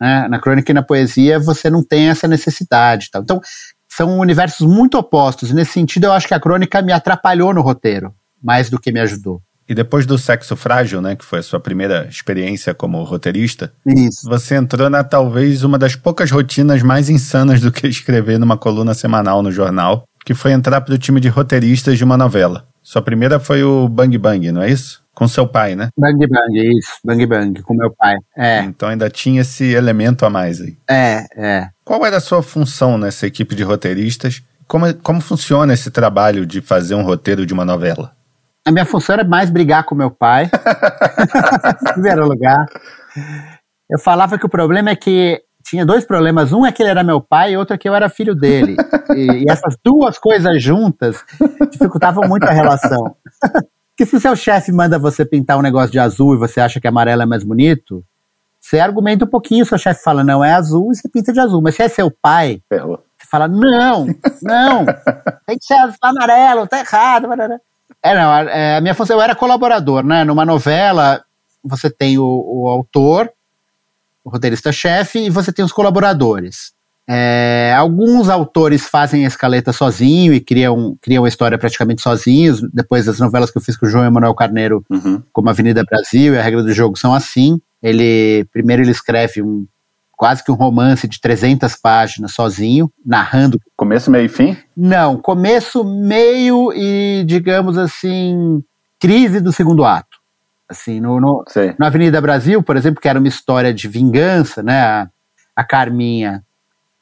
Né? Na crônica e na poesia, você não tem essa necessidade. Tal. Então, são universos muito opostos. E nesse sentido, eu acho que a crônica me atrapalhou no roteiro, mais do que me ajudou. E depois do Sexo Frágil, né, que foi a sua primeira experiência como roteirista, Isso. você entrou na talvez uma das poucas rotinas mais insanas do que escrever numa coluna semanal no jornal, que foi entrar para o time de roteiristas de uma novela. Sua primeira foi o Bang Bang, não é isso? Com seu pai, né? Bang Bang, isso. Bang Bang, com meu pai. É. Então ainda tinha esse elemento a mais aí. É, é. Qual era a sua função nessa equipe de roteiristas? Como, como funciona esse trabalho de fazer um roteiro de uma novela? A minha função era mais brigar com meu pai. em primeiro lugar. Eu falava que o problema é que tinha dois problemas. Um é que ele era meu pai e outro é que eu era filho dele. E, e essas duas coisas juntas dificultavam muito a relação. que se seu chefe manda você pintar um negócio de azul e você acha que amarelo é mais bonito, você argumenta um pouquinho, seu chefe fala, não, é azul, e você pinta de azul. Mas se é seu pai, Ferrou. você fala, não, não, tem que ser amarelo, tá errado. É, não, é, a minha função, eu era colaborador, né? Numa novela, você tem o, o autor, o roteirista-chefe, e você tem os colaboradores. É, alguns autores fazem a escaleta sozinho e criam, criam a história praticamente sozinhos. Depois das novelas que eu fiz com o João Emanuel Carneiro, uhum. como Avenida Brasil e a regra do jogo são assim. Ele primeiro ele escreve um quase que um romance de 300 páginas sozinho, narrando. Começo, meio e fim? Não, começo, meio e digamos assim crise do segundo ato. Assim, no, no, no Avenida Brasil, por exemplo, que era uma história de vingança, né? A, a Carminha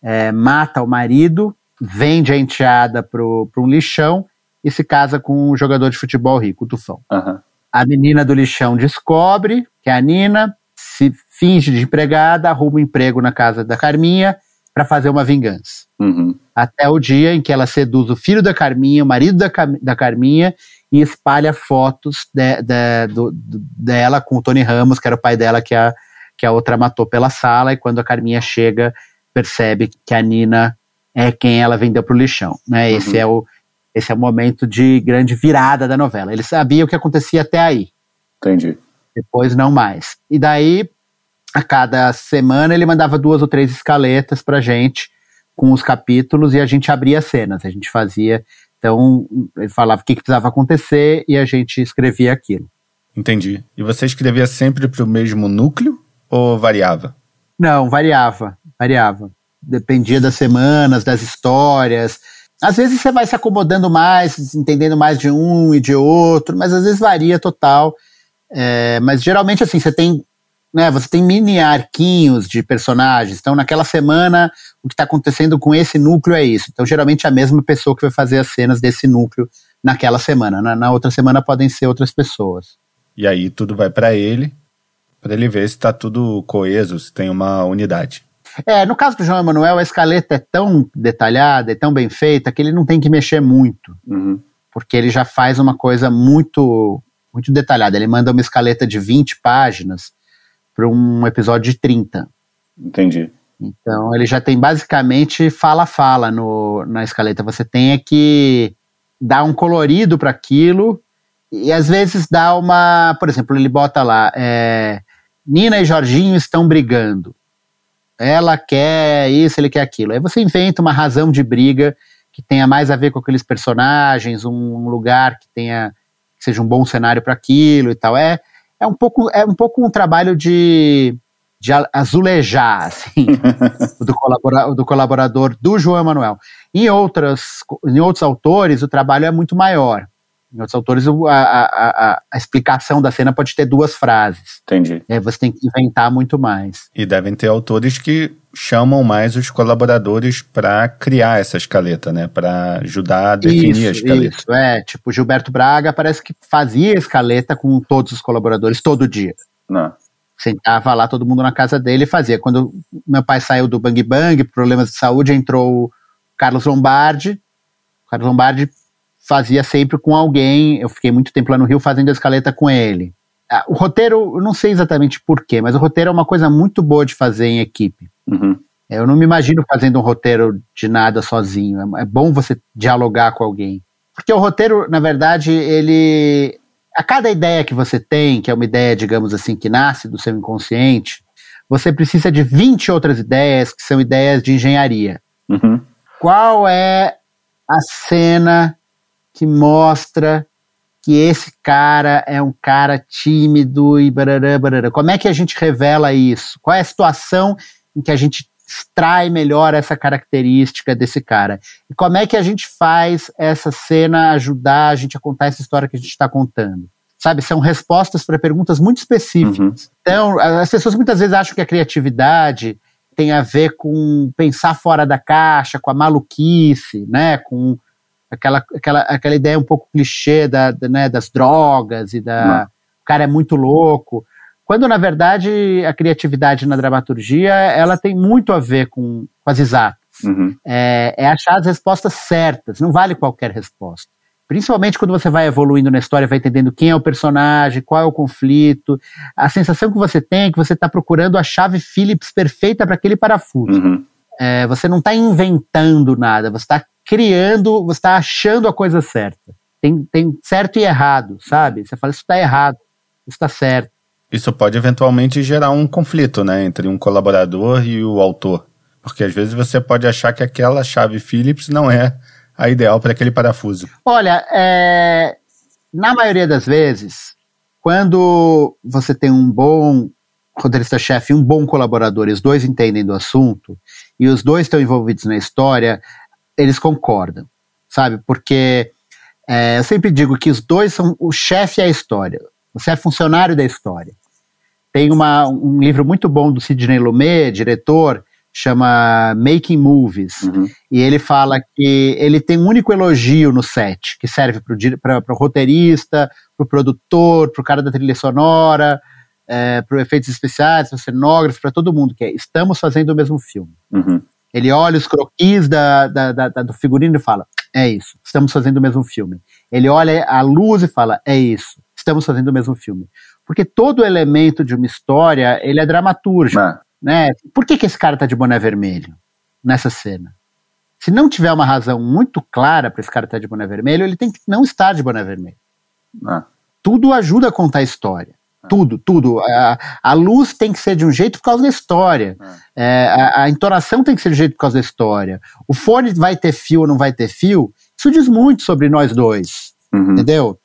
é, mata o marido, vende a enteada para um lixão e se casa com um jogador de futebol rico, o Tufão. Uhum. A menina do lixão descobre que é a Nina, se finge de empregada, arruma um emprego na casa da Carminha para fazer uma vingança. Uhum. Até o dia em que ela seduz o filho da Carminha, o marido da, da Carminha, e espalha fotos de, de, do, dela com o Tony Ramos, que era o pai dela, que a, que a outra matou pela sala, e quando a Carminha chega, percebe que a Nina é quem ela vendeu para o lixão. Né? Uhum. Esse, é o, esse é o momento de grande virada da novela. Ele sabia o que acontecia até aí. Entendi. Depois não mais. E daí, a cada semana, ele mandava duas ou três escaletas pra gente com os capítulos e a gente abria cenas. A gente fazia. Então, ele falava o que, que precisava acontecer e a gente escrevia aquilo. Entendi. E você escrevia sempre para o mesmo núcleo ou variava? Não, variava, variava. Dependia das semanas, das histórias. Às vezes você vai se acomodando mais, entendendo mais de um e de outro, mas às vezes varia total. É, mas geralmente assim, você tem, né, você tem mini arquinhos de personagens. Então, naquela semana, o que está acontecendo com esse núcleo é isso. Então, geralmente é a mesma pessoa que vai fazer as cenas desse núcleo naquela semana. Na, na outra semana podem ser outras pessoas. E aí tudo vai para ele, para ele ver se está tudo coeso, se tem uma unidade. É, no caso do João Emanuel, a escaleta é tão detalhada, é tão bem feita, que ele não tem que mexer muito. Uhum. Porque ele já faz uma coisa muito, muito detalhada. Ele manda uma escaleta de 20 páginas para um episódio de 30. Entendi. Então ele já tem basicamente fala-fala na escaleta. Você tem é que dar um colorido para aquilo e às vezes dá uma. Por exemplo, ele bota lá: é, Nina e Jorginho estão brigando. Ela quer isso, ele quer aquilo. Aí você inventa uma razão de briga que tenha mais a ver com aqueles personagens, um lugar que tenha que seja um bom cenário para aquilo e tal. É, é um pouco é um pouco um trabalho de, de azulejar assim, do, colabora, do colaborador do João Emanuel. Em outras em outros autores o trabalho é muito maior. Em outros autores, a, a, a, explicação da cena pode ter duas frases. Entendi. É, você tem que inventar muito mais. E devem ter autores que chamam mais os colaboradores para criar essa escaleta, né? Para ajudar a definir isso, a escaleta. Isso, é. Tipo, Gilberto Braga parece que fazia escaleta com todos os colaboradores todo dia. Não. Sentava lá todo mundo na casa dele e fazia. Quando meu pai saiu do Bang Bang, problemas de saúde, entrou o Carlos Lombardi. O Carlos Lombardi fazia sempre com alguém. Eu fiquei muito tempo lá no Rio fazendo a escaleta com ele. Ah, o roteiro, eu não sei exatamente porquê, mas o roteiro é uma coisa muito boa de fazer em equipe. Uhum. Eu não me imagino fazendo um roteiro de nada sozinho. É, é bom você dialogar com alguém. Porque o roteiro, na verdade, ele. A cada ideia que você tem, que é uma ideia, digamos assim, que nasce do seu inconsciente, você precisa de 20 outras ideias que são ideias de engenharia. Uhum. Qual é a cena que mostra que esse cara é um cara tímido e barará, barará. Como é que a gente revela isso? Qual é a situação em que a gente extrai melhor essa característica desse cara? E como é que a gente faz essa cena ajudar a gente a contar essa história que a gente está contando? Sabe, são respostas para perguntas muito específicas. Uhum. Então, as pessoas muitas vezes acham que a criatividade tem a ver com pensar fora da caixa, com a maluquice, né, com aquela, aquela, aquela ideia um pouco clichê da, da né, das drogas e da. O cara é muito louco. Quando, na verdade, a criatividade na dramaturgia ela tem muito a ver com, com as exatas. Uhum. É, é achar as respostas certas, não vale qualquer resposta. Principalmente quando você vai evoluindo na história, vai entendendo quem é o personagem, qual é o conflito. A sensação que você tem é que você está procurando a chave Phillips perfeita para aquele parafuso. Uhum. É, você não está inventando nada, você está criando, você está achando a coisa certa. Tem, tem certo e errado, sabe? Você fala, isso está errado, isso está certo. Isso pode eventualmente gerar um conflito, né, entre um colaborador e o autor. Porque às vezes você pode achar que aquela chave Phillips não é a ideal para aquele parafuso. Olha, é, na maioria das vezes, quando você tem um bom roteirista-chefe e um bom colaborador, e os dois entendem do assunto, e os dois estão envolvidos na história, eles concordam, sabe? Porque é, eu sempre digo que os dois são o chefe e a história. Você é funcionário da história. Tem uma, um livro muito bom do Sidney Lumet, diretor, chama Making Movies, uhum. e ele fala que ele tem um único elogio no set, que serve para o roteirista, para o produtor, para o cara da trilha sonora, é, para efeitos especiais, para o cenógrafo, para todo mundo, que é estamos fazendo o mesmo filme. Uhum. Ele olha os croquis da, da, da, do figurino e fala: é isso, estamos fazendo o mesmo filme. Ele olha a luz e fala: é isso, estamos fazendo o mesmo filme. Porque todo elemento de uma história, ele é dramaturgo. Ah. Né? Por que, que esse cara tá de boné vermelho nessa cena? Se não tiver uma razão muito clara para esse cara estar tá de boné vermelho, ele tem que não estar de boné vermelho. Ah. Tudo ajuda a contar a história. Tudo, tudo. A, a, luz tem que ser de um jeito por causa da história. É, a, a, entonação tem que ser de um jeito por causa da história. O fone vai ter fio ou não vai ter fio, isso diz muito sobre nós dois. Uhum. Entendeu?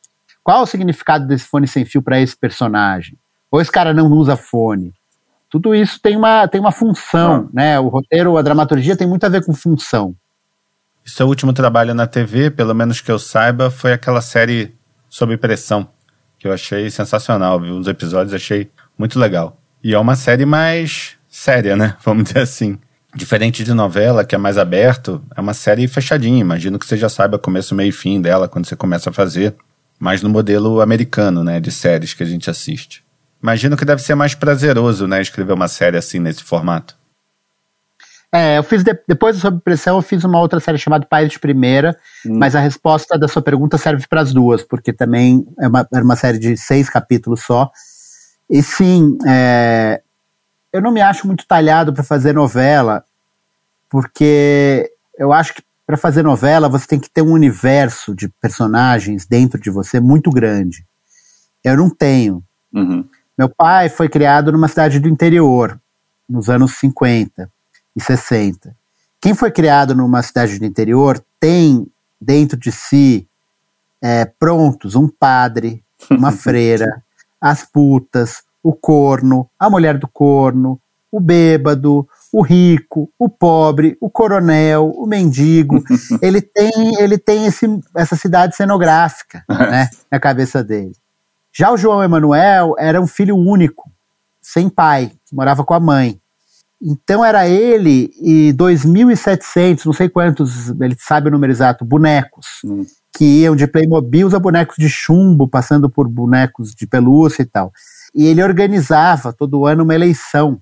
Qual o significado desse fone sem fio para esse personagem? Ou esse cara não usa fone? Tudo isso tem uma, tem uma função, né? O roteiro, a dramaturgia tem muito a ver com função. E seu último trabalho na TV, pelo menos que eu saiba, foi aquela série Sob Pressão, que eu achei sensacional, viu? Os episódios achei muito legal. E é uma série mais séria, né? Vamos dizer assim. Diferente de novela, que é mais aberto, é uma série fechadinha. Imagino que você já saiba começo, meio e fim dela quando você começa a fazer. Mas no modelo americano, né? De séries que a gente assiste. Imagino que deve ser mais prazeroso, né? Escrever uma série assim, nesse formato. É, eu fiz de, depois do Sob Pressão, eu fiz uma outra série chamada Pais de Primeira, hum. mas a resposta da sua pergunta serve para as duas, porque também é uma, era uma série de seis capítulos só. E sim, é, eu não me acho muito talhado para fazer novela, porque eu acho que para fazer novela você tem que ter um universo de personagens dentro de você muito grande. Eu não tenho. Uhum. Meu pai foi criado numa cidade do interior, nos anos 50 e 60. Quem foi criado numa cidade do interior tem dentro de si é, prontos um padre, uma freira, as putas, o corno, a mulher do corno, o bêbado, o rico, o pobre, o coronel, o mendigo. ele tem, ele tem esse, essa cidade cenográfica né, na cabeça dele. Já o João Emanuel era um filho único, sem pai, que morava com a mãe. Então era ele e 2.700, não sei quantos, ele sabe o número exato, bonecos, hum. que iam de Playmobil a bonecos de chumbo, passando por bonecos de pelúcia e tal e ele organizava todo ano uma eleição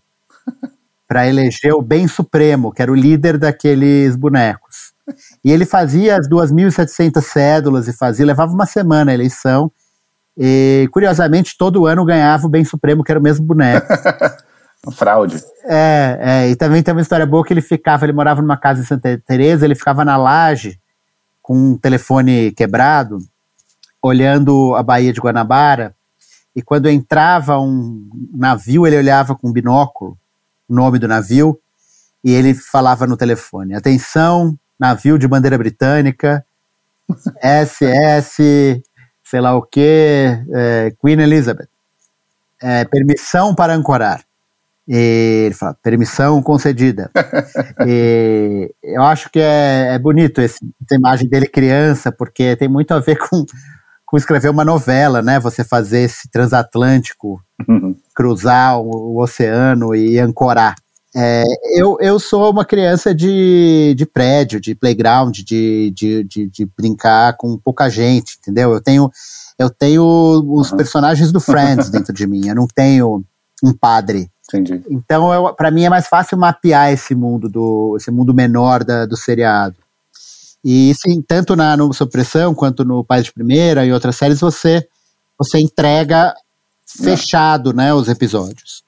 para eleger o bem supremo, que era o líder daqueles bonecos. E ele fazia as 2.700 cédulas e fazia, levava uma semana a eleição. E curiosamente, todo ano ganhava o bem supremo, que era o mesmo boneco. Fraude. É, é, e também tem uma história boa que ele ficava, ele morava numa casa em Santa Teresa, ele ficava na laje com um telefone quebrado, olhando a Baía de Guanabara, e quando entrava um navio, ele olhava com um binóculo o nome do navio e ele falava no telefone: atenção, navio de bandeira britânica, SS, sei lá o que, é, Queen Elizabeth, é, permissão para ancorar. E ele fala, permissão concedida. eu acho que é, é bonito esse, essa imagem dele criança, porque tem muito a ver com com escrever uma novela, né? Você fazer esse transatlântico, uhum. cruzar o, o, oceano e ancorar. É, eu, eu sou uma criança de, de prédio, de playground, de, de, de, de brincar com pouca gente, entendeu? Eu tenho, eu tenho os uhum. personagens do Friends dentro de mim, eu não tenho um padre. Entendi. Então, para mim é mais fácil mapear esse mundo do esse mundo menor da, do seriado. E sim, tanto na no Supressão quanto no Pais de Primeira e outras séries, você, você entrega fechado né, os episódios.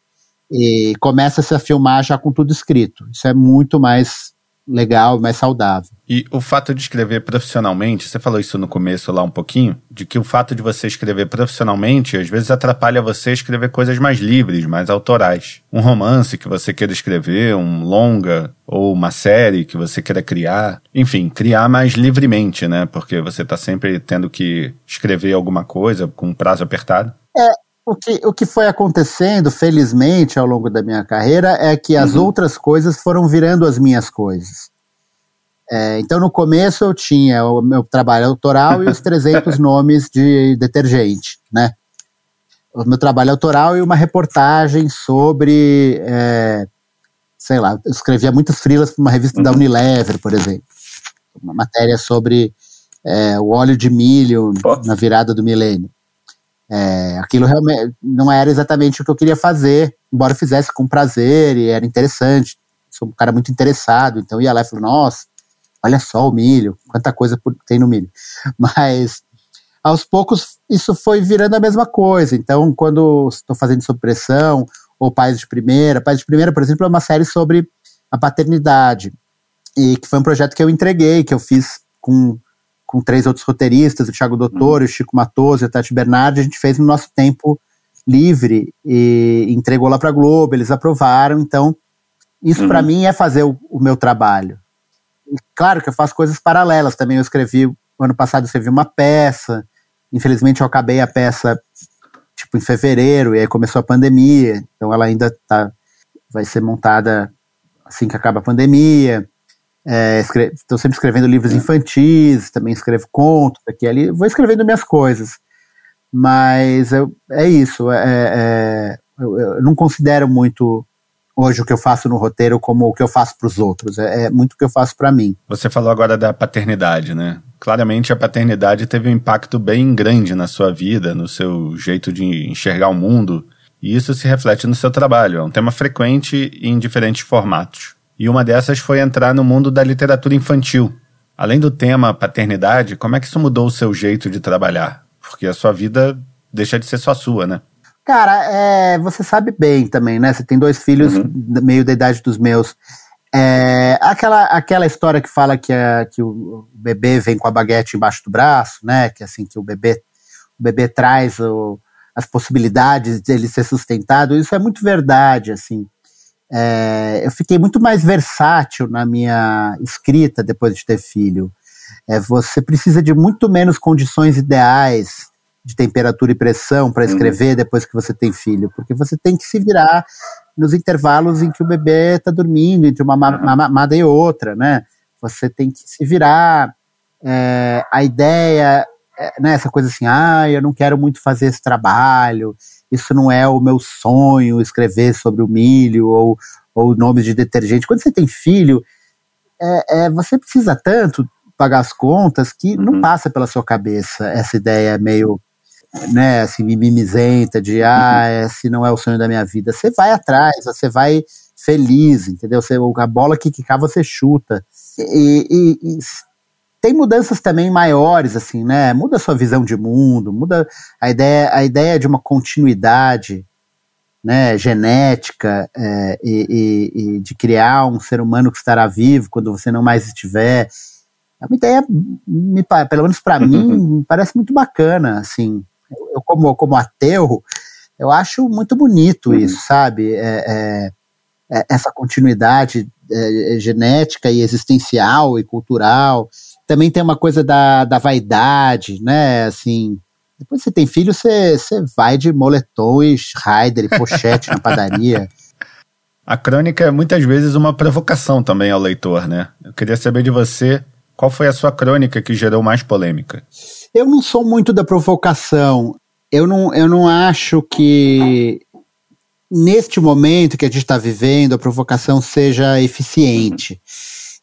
E começa-se a filmar já com tudo escrito. Isso é muito mais legal, mais saudável. E o fato de escrever profissionalmente, você falou isso no começo lá um pouquinho, de que o fato de você escrever profissionalmente às vezes atrapalha você escrever coisas mais livres, mais autorais. Um romance que você queira escrever, um longa ou uma série que você queira criar, enfim, criar mais livremente, né? Porque você está sempre tendo que escrever alguma coisa com um prazo apertado. É, o que, o que foi acontecendo, felizmente, ao longo da minha carreira, é que as uhum. outras coisas foram virando as minhas coisas. É, então, no começo, eu tinha o meu trabalho autoral e os 300 nomes de detergente, né? O meu trabalho autoral e uma reportagem sobre, é, sei lá, eu escrevia muitas frilas para uma revista uhum. da Unilever, por exemplo. Uma matéria sobre é, o óleo de milho Pô. na virada do milênio. É, aquilo realmente não era exatamente o que eu queria fazer, embora eu fizesse com prazer e era interessante. Sou um cara muito interessado, então ia lá e falei, nossa, olha só o milho, quanta coisa tem no milho. Mas aos poucos isso foi virando a mesma coisa. Então, quando estou fazendo sob pressão, ou Pais de Primeira, Pais de Primeira, por exemplo, é uma série sobre a paternidade, e que foi um projeto que eu entreguei, que eu fiz com com três outros roteiristas, o Thiago Doutor, uhum. o Chico Matoso e o Tati Bernardi, a gente fez no nosso tempo livre e entregou lá para a Globo, eles aprovaram, então isso uhum. para mim é fazer o, o meu trabalho. Claro que eu faço coisas paralelas também, eu escrevi, ano passado eu escrevi uma peça, infelizmente eu acabei a peça tipo em fevereiro, e aí começou a pandemia, então ela ainda tá, vai ser montada assim que acaba a pandemia. Estou é, sempre escrevendo livros infantis, também escrevo contos aqui ali, vou escrevendo minhas coisas. Mas eu, é isso, é, é, eu, eu, não considero muito hoje o que eu faço no roteiro como o que eu faço para os outros, é, é, muito o que eu faço para mim. Você falou agora da paternidade, né? Claramente a paternidade teve um impacto bem grande na sua vida, no seu jeito de enxergar o mundo, e isso se reflete no seu trabalho. É um tema frequente em diferentes formatos. E uma dessas foi entrar no mundo da literatura infantil. Além do tema paternidade, como é que isso mudou o seu jeito de trabalhar? Porque a sua vida deixa de ser só sua, né? Cara, é, você sabe bem também, né? Você tem dois filhos uhum. meio da idade dos meus. É, aquela, aquela história que fala que, a, que o bebê vem com a baguete embaixo do braço, né? Que assim, que o bebê, o bebê traz o, as possibilidades dele ser sustentado, isso é muito verdade, assim. É, eu fiquei muito mais versátil na minha escrita depois de ter filho. É, você precisa de muito menos condições ideais de temperatura e pressão para uhum. escrever uhum. depois que você tem filho, porque você tem que se virar nos intervalos em que o bebê está dormindo, entre uma mamada e outra, né? Você tem que se virar. É, a ideia, é, né, essa coisa assim, ah, eu não quero muito fazer esse trabalho, isso não é o meu sonho, escrever sobre o milho ou, ou nomes de detergente. Quando você tem filho, é, é, você precisa tanto pagar as contas que uhum. não passa pela sua cabeça essa ideia meio né, assim, mimizenta de ah, esse não é o sonho da minha vida. Você vai atrás, você vai feliz, entendeu? Você, a bola que quicar você chuta. E, e, e, tem mudanças também maiores, assim, né? Muda a sua visão de mundo, muda a ideia, a ideia de uma continuidade né, genética é, e, e, de criar um ser humano que estará vivo quando você não mais estiver. É uma ideia, me, pelo menos para mim, parece muito bacana, assim eu como, como ateu, eu acho muito bonito uhum. isso, sabe? É, é, é, essa continuidade é, genética e existencial e cultural. Também tem uma coisa da, da vaidade, né? Assim, depois você tem filho, você, você vai de moletom e rider e pochete na padaria. A crônica é muitas vezes uma provocação também ao leitor, né? Eu queria saber de você qual foi a sua crônica que gerou mais polêmica. Eu não sou muito da provocação. Eu não, eu não acho que neste momento que a gente está vivendo a provocação seja eficiente.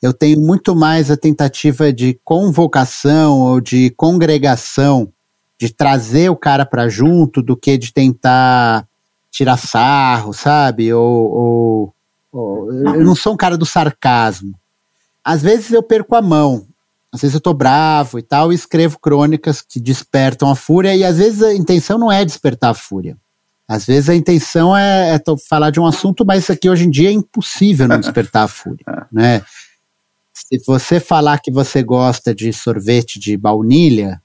Eu tenho muito mais a tentativa de convocação ou de congregação, de trazer o cara para junto, do que de tentar tirar sarro, sabe? Ou, ou, ou, eu não sou um cara do sarcasmo. Às vezes eu perco a mão às vezes eu tô bravo e tal, e escrevo crônicas que despertam a fúria, e às vezes a intenção não é despertar a fúria. Às vezes a intenção é, é falar de um assunto, mas isso aqui hoje em dia é impossível não despertar a fúria, né? Se você falar que você gosta de sorvete de baunilha,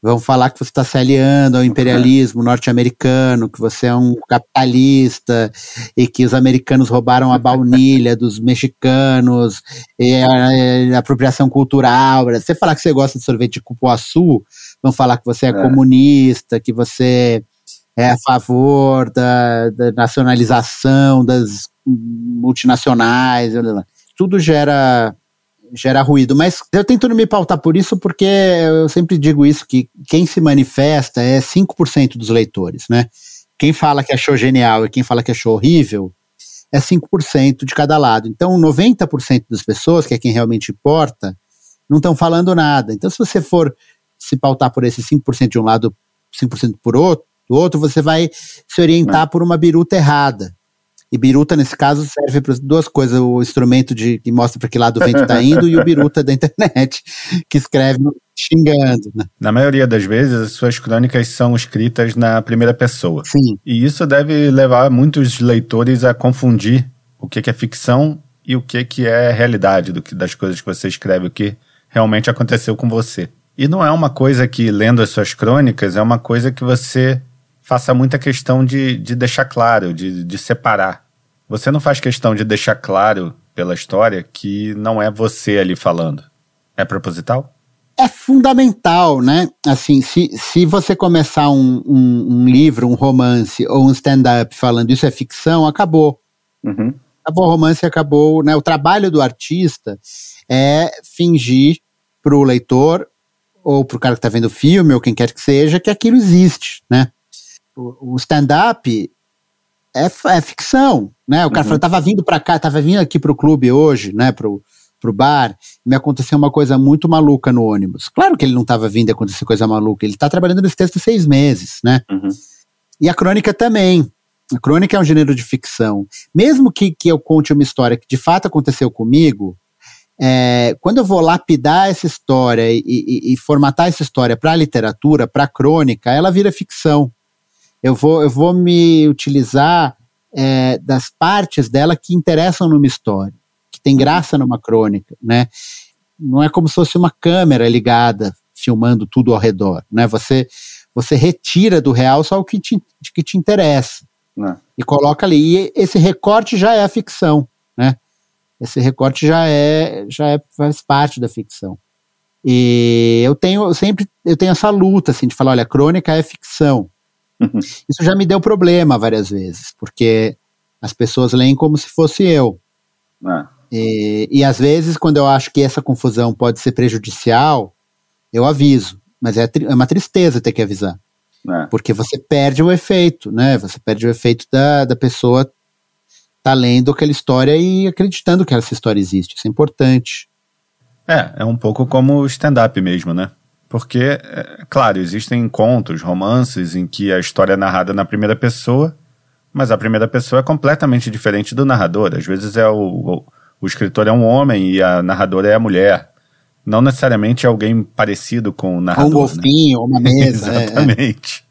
vão falar que você está se aliando ao imperialismo norte-americano, que você é um capitalista e que os americanos roubaram a baunilha dos mexicanos, e a, a, apropriação cultural. Você falar que você gosta de sorvete de cupuaçu, vão falar que você é, é. comunista, que você é a favor da, da nacionalização das multinacionais. Tudo gera gera ruído. Mas eu tento não me pautar por isso porque eu sempre digo isso, que quem se manifesta é 5% dos leitores, né? Quem fala que achou genial e quem fala que achou horrível é 5% de cada lado. Então, 90% das pessoas, que é quem realmente importa, não estão falando nada. Então, se você for se pautar por esse 5% de um lado, 5% por outro, do outro, você vai se orientar por uma biruta errada. E biruta, nesse caso, serve para duas coisas: o instrumento de, que mostra para que lado o vento está indo e o biruta da internet, que escreve xingando. Né? Na maioria das vezes, suas crônicas são escritas na primeira pessoa. Sim. E isso deve levar muitos leitores a confundir o que é ficção e o que é realidade do que, das coisas que você escreve, o que realmente aconteceu com você. E não é uma coisa que, lendo as suas crônicas, é uma coisa que você faça muita questão de, de deixar claro, de, de separar. Você não faz questão de deixar claro pela história que não é você ali falando. É proposital? É fundamental, né? Assim, se, se você começar um, um, um livro, um romance ou um stand-up falando isso é ficção, acabou. Uhum. Acabou o romance, acabou. Né? O trabalho do artista é fingir para o leitor ou para o cara que está vendo o filme ou quem quer que seja que aquilo existe, né? O, o stand-up é, é, ficção, né? O cara uhum. falou, tava vindo para cá, tava vindo aqui pro clube hoje, né? Pro, pro bar, me aconteceu uma coisa muito maluca no ônibus. Claro que ele não estava vindo acontecer coisa maluca, ele está trabalhando nesse texto seis meses, né? Uhum. E a crônica também. A crônica é um gênero de ficção. Mesmo que, que eu conte uma história que de fato aconteceu comigo, é, quando eu vou lapidar essa história e, e, e formatar essa história para a literatura, para a crônica, ela vira ficção. Eu vou, eu vou me utilizar é, das partes dela que interessam numa história que tem graça numa crônica, né? Não é como se fosse uma câmera ligada filmando tudo ao redor, né? Você você retira do real só o que te, que te interessa Não. Né. e coloca ali. E esse recorte já é a ficção, né? Esse recorte já é já é, faz parte da ficção. E eu tenho eu sempre eu tenho essa luta assim de falar, olha, a crônica é ficção. Uhum. Isso já me deu problema várias vezes, porque as pessoas leem como se fosse eu. É. E, e às vezes, quando eu acho que essa confusão pode ser prejudicial, eu aviso. Mas é, é uma tristeza ter que avisar. É. Porque você perde o efeito, né? Você perde o efeito da, da pessoa tá lendo aquela história e acreditando que essa história existe. Isso é importante. É, é um pouco como o stand-up mesmo, né? Porque, é, claro, existem contos, romances em que a história é narrada na primeira pessoa, mas a primeira pessoa é completamente diferente do narrador. Às vezes é o, o escritor é um homem e a narradora é a mulher. Não necessariamente é alguém parecido com o narrador. Um golfinho, né? uma mesa. É, é. Exatamente. É.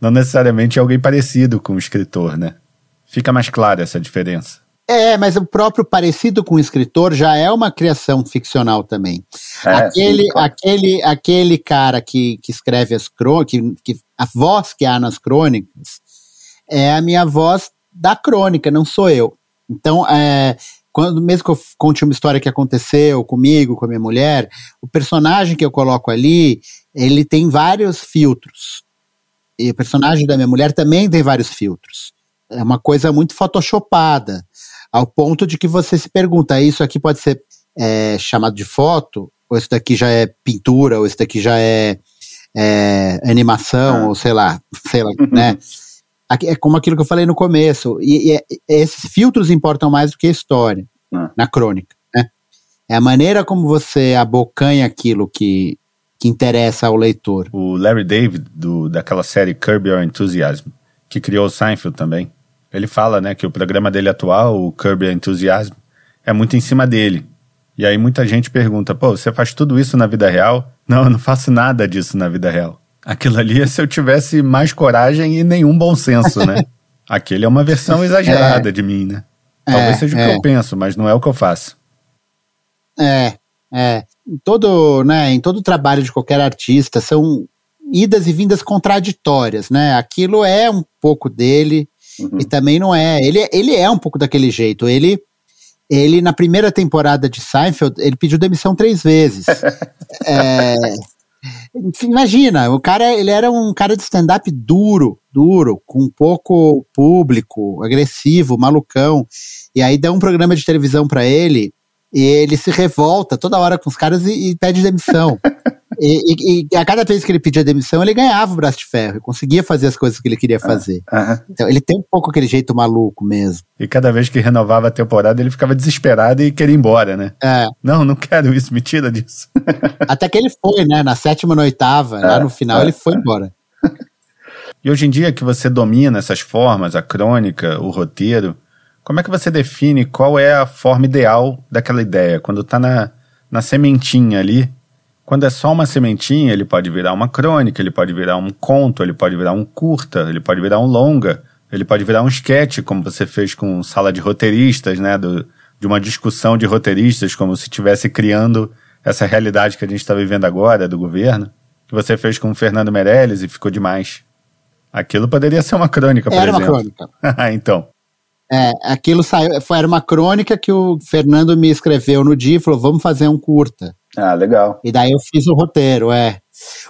Não necessariamente é alguém parecido com o escritor, né? Fica mais clara essa diferença. É, mas o próprio parecido com o escritor já é uma criação ficcional também. É, aquele, sim, claro. aquele, aquele cara que, que escreve as crônicas, que, que, a voz que há nas crônicas é a minha voz da crônica, não sou eu. Então, é, quando mesmo que eu conte uma história que aconteceu comigo, com a minha mulher, o personagem que eu coloco ali, ele tem vários filtros. E o personagem da minha mulher também tem vários filtros. É uma coisa muito photoshopada, ao ponto de que você se pergunta, isso aqui pode ser é, chamado de foto, ou isso daqui já é pintura, ou isso daqui já é, é animação, ah. ou sei lá, sei lá, né? é como aquilo que eu falei no começo, e, e, e esses filtros importam mais do que a história, ah. na crônica, né? É a maneira como você abocanha aquilo que, que interessa ao leitor. O Larry David, do, daquela série Curb Your Enthusiasm, que criou o Seinfeld também, ele fala, né, que o programa dele atual, o Curb Enthusiasm, é muito em cima dele. E aí muita gente pergunta, pô, você faz tudo isso na vida real? Não, eu não faço nada disso na vida real. Aquilo ali é se eu tivesse mais coragem e nenhum bom senso, né? Aquele é uma versão exagerada é. de mim, né? Talvez é, seja o que é. eu penso, mas não é o que eu faço. É, é. Em todo, né, em todo trabalho de qualquer artista são idas e vindas contraditórias, né? Aquilo é um pouco dele uhum. e também não é. Ele, ele é um pouco daquele jeito. Ele, ele na primeira temporada de Seinfeld, ele pediu demissão três vezes. é, Imagina, o cara, ele era um cara de stand-up duro, duro, com pouco público, agressivo, malucão. E aí dá um programa de televisão para ele e ele se revolta toda hora com os caras e, e pede demissão. e, e, e, a cada vez que ele pedia demissão, ele ganhava o braço de ferro, conseguia fazer as coisas que ele queria fazer. Então ele tem um pouco aquele jeito maluco mesmo. E cada vez que renovava a temporada, ele ficava desesperado e queria ir embora, né? É. Não, não quero isso, me tira disso. Até que ele foi, né? Na sétima, na oitava, é, lá no final, é. ele foi embora. E hoje em dia que você domina essas formas, a crônica, o roteiro, como é que você define qual é a forma ideal daquela ideia? Quando está na, na sementinha ali, quando é só uma sementinha, ele pode virar uma crônica, ele pode virar um conto, ele pode virar um curta, ele pode virar um longa, ele pode virar um sketch, como você fez com sala de roteiristas, né? Do, de uma discussão de roteiristas, como se estivesse criando essa realidade que a gente está vivendo agora do governo, que você fez com o Fernando Meirelles e ficou demais. Aquilo poderia ser uma crônica, por Era exemplo. uma crônica. então. É, aquilo saiu, foi, era uma crônica que o Fernando me escreveu no dia e falou: vamos fazer um curta. Ah, legal. E daí eu fiz o roteiro, é.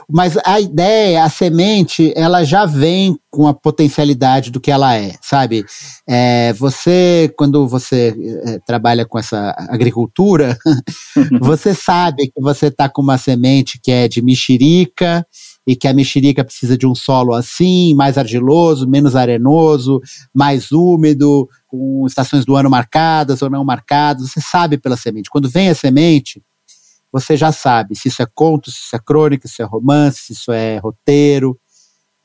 Mas a ideia, a semente, ela já vem com a potencialidade do que ela é, sabe? É, você, quando você é, trabalha com essa agricultura, você sabe que você está com uma semente que é de mexerica e que a mexerica precisa de um solo assim, mais argiloso, menos arenoso, mais úmido, com estações do ano marcadas ou não marcadas. Você sabe pela semente. Quando vem a semente, você já sabe se isso é conto, se isso é crônica, se isso é romance, se isso é roteiro,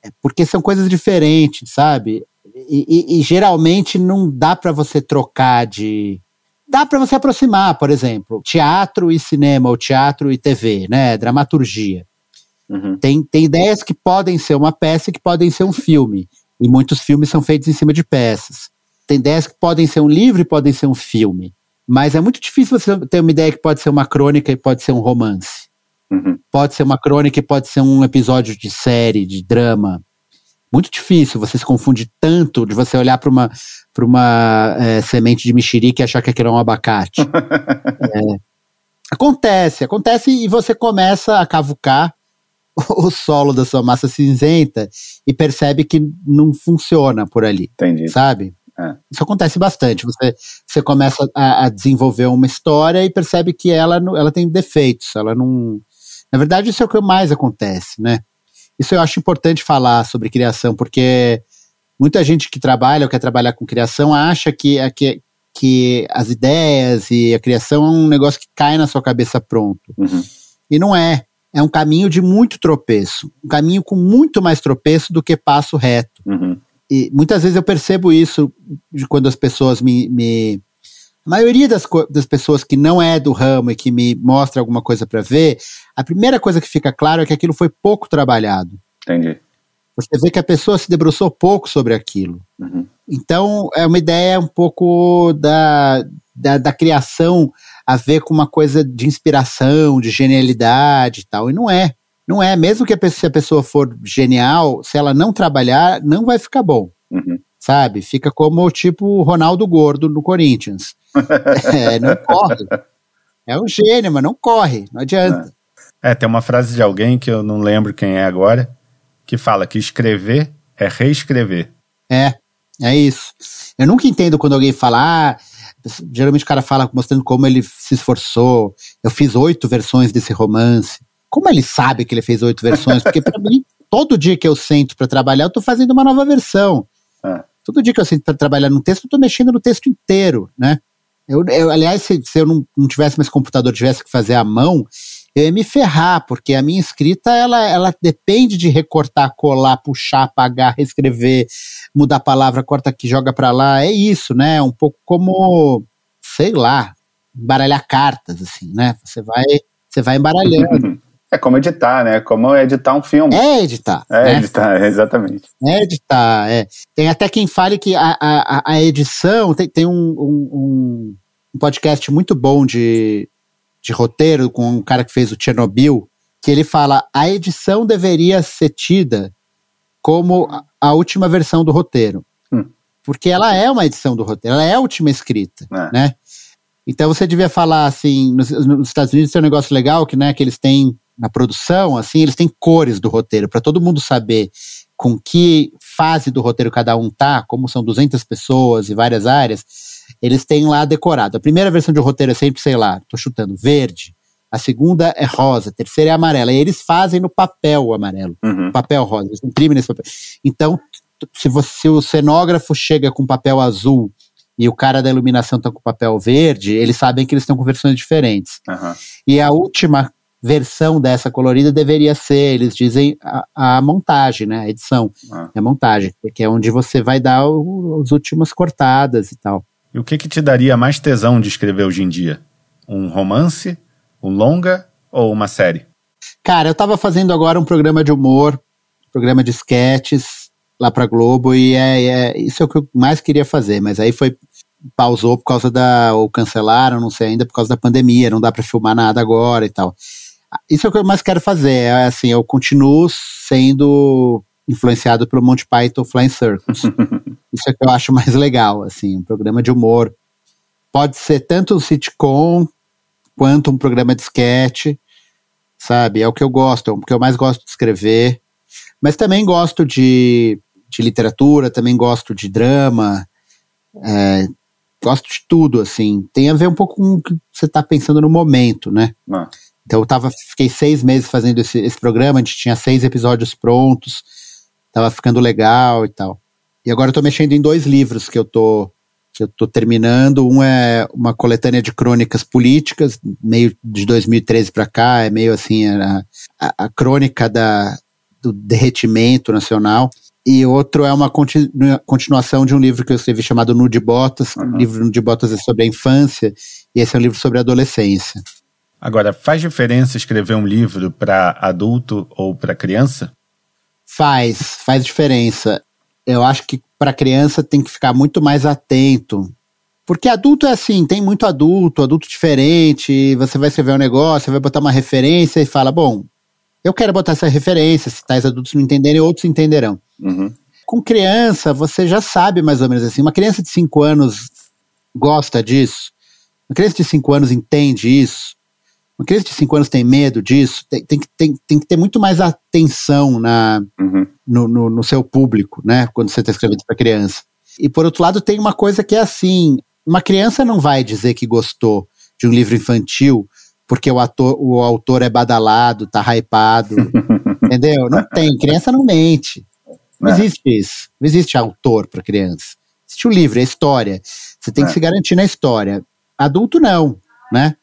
é porque são coisas diferentes, sabe? E, e, e geralmente não dá para você trocar de. Dá para você aproximar, por exemplo, teatro e cinema, ou teatro e TV, né? Dramaturgia. Uhum. Tem, tem ideias que podem ser uma peça e que podem ser um filme. E muitos filmes são feitos em cima de peças. Tem ideias que podem ser um livro e podem ser um filme. Mas é muito difícil você ter uma ideia que pode ser uma crônica e pode ser um romance. Uhum. Pode ser uma crônica e pode ser um episódio de série, de drama. Muito difícil, você se confunde tanto de você olhar para uma, pra uma é, semente de mexerica e achar que aquilo é um abacate. é, acontece, acontece e você começa a cavucar o solo da sua massa cinzenta e percebe que não funciona por ali. Entendi. Sabe? É. Isso acontece bastante. Você, você começa a, a, desenvolver uma história e percebe que ela, ela tem defeitos. Ela não. Na verdade, isso é o que mais acontece, né? Isso eu acho importante falar sobre criação, porque muita gente que trabalha ou quer trabalhar com criação acha que, que, que as ideias e a criação é um negócio que cai na sua cabeça pronto. Uhum. E não é. É um caminho de muito tropeço. Um caminho com muito mais tropeço do que passo reto. Uhum e muitas vezes eu percebo isso de quando as pessoas me. me a maioria das, das pessoas que não é do ramo e que me mostra alguma coisa para ver, a primeira coisa que fica claro é que aquilo foi pouco trabalhado. Entendi. Você vê que a pessoa se debruçou pouco sobre aquilo. Uhum. Então, é uma ideia um pouco da, da, da, criação a ver com uma coisa de inspiração, de genialidade e tal. E não é. Não é, mesmo que a pessoa, se a pessoa for genial, se ela não trabalhar, não vai ficar bom. Uhum. Sabe? Fica como tipo o Ronaldo Gordo no Corinthians. é, não corre. É um gênio, mas não corre, não adianta. É. é, tem uma frase de alguém que eu não lembro quem é agora, que fala que escrever é reescrever. É, é isso. Eu nunca entendo quando alguém fala, ah, geralmente o cara fala mostrando como ele se esforçou. Eu fiz oito versões desse romance. Como ele sabe que ele fez oito versões? Porque para mim, todo dia que eu sento para trabalhar, eu estou fazendo uma nova versão. É. Todo dia que eu sento para trabalhar num texto, eu estou mexendo no texto inteiro, né? Eu, eu aliás, se, se, eu não, não tivesse mais computador, tivesse que fazer à mão, eu ia me ferrar, porque a minha escrita, ela, ela depende de recortar, colar, puxar, apagar, reescrever, mudar a palavra, corta aqui, joga para lá, é isso, né? Um pouco como, sei lá, embaralhar cartas, assim, né? Você vai, você vai embaralhando. É como editar, né? Como editar um filme. É editar. É né? editar, exatamente. É editar, é. Tem até quem fale que a, a, a edição. Tem, tem um, um, um, podcast muito bom de, de roteiro com um cara que fez o Chernobyl, que ele fala a edição deveria ser tida como a, última versão do roteiro. Hum. Porque ela é uma edição do roteiro, ela é a última escrita, é. né? Então você devia falar assim, nos, nos Estados Unidos tem um negócio legal que, né, que eles têm na produção, assim, eles têm cores do roteiro para todo mundo saber com que fase do roteiro cada um tá, como são 200 pessoas e várias áreas, eles têm lá decorado. A primeira versão de roteiro é sempre, sei lá, tô chutando, verde. A segunda é rosa, a terceira é amarela. E eles fazem no papel o amarelo, uhum. papel rosa, eles imprimem nesse papel. Então, se, você, se o cenógrafo chega com papel azul e o cara da iluminação está com papel verde, eles sabem que eles estão com versões diferentes. Uhum. E a última versão dessa colorida deveria ser, eles dizem, a, a montagem, né? A edição. Ah. É a montagem, porque é onde você vai dar o, as últimas cortadas e tal. E o que, que te daria mais tesão de escrever hoje em dia? Um romance, um longa ou uma série? Cara, eu tava fazendo agora um programa de humor, programa de sketches lá pra Globo, e é, é isso é o que eu mais queria fazer, mas aí foi pausou por causa da ou cancelaram, não sei ainda por causa da pandemia, não dá para filmar nada agora e tal isso é o que eu mais quero fazer. É assim, eu continuo sendo influenciado pelo Monty Python Flying Circus. Isso é que eu acho mais legal, assim, um programa de humor. Pode ser tanto um sitcom quanto um programa de sketch, sabe? É o que eu gosto, é o que eu mais gosto de escrever. Mas também gosto de, de literatura, também gosto de drama, é, gosto de tudo, assim. Tem a ver um pouco com o que você está pensando no momento, né? Ah. Então eu tava, fiquei seis meses fazendo esse, esse programa, a gente tinha seis episódios prontos, tava ficando legal e tal. E agora eu tô mexendo em dois livros que eu tô que eu tô terminando. Um é uma coletânea de crônicas políticas, meio de 2013 para cá, é meio assim a, a, crônica da, do derretimento nacional. E outro é uma continu, continuação de um livro que eu escrevi chamado Nude Botas. Uhum. O livro Nude Botas é sobre a infância e esse é um livro sobre a adolescência. Agora, faz diferença escrever um livro para adulto ou para criança? Faz, faz diferença. Eu acho que para criança tem que ficar muito mais atento. Porque adulto é assim, tem muito adulto, adulto diferente, você vai escrever um negócio, você vai botar uma referência e fala, bom, eu quero botar essa referência, se tais adultos não entenderem, outros entenderão. Uhum. Com criança, você já sabe mais ou menos assim, uma criança de 5 anos gosta disso, uma criança de 5 anos entende isso, uma criança de 5 anos tem medo disso, tem, tem, tem, tem que ter muito mais atenção na, uhum. no, no, no, seu público, né? Quando você está escrevendo para criança. E por outro lado, tem uma coisa que é assim: uma criança não vai dizer que gostou de um livro infantil porque o, ator, o autor é badalado, tá hypado. entendeu? Não tem. Criança não mente. Não é. existe isso. Não existe autor para criança. Existe o livro, é história. Você tem é. que se garantir na história. Adulto não, né?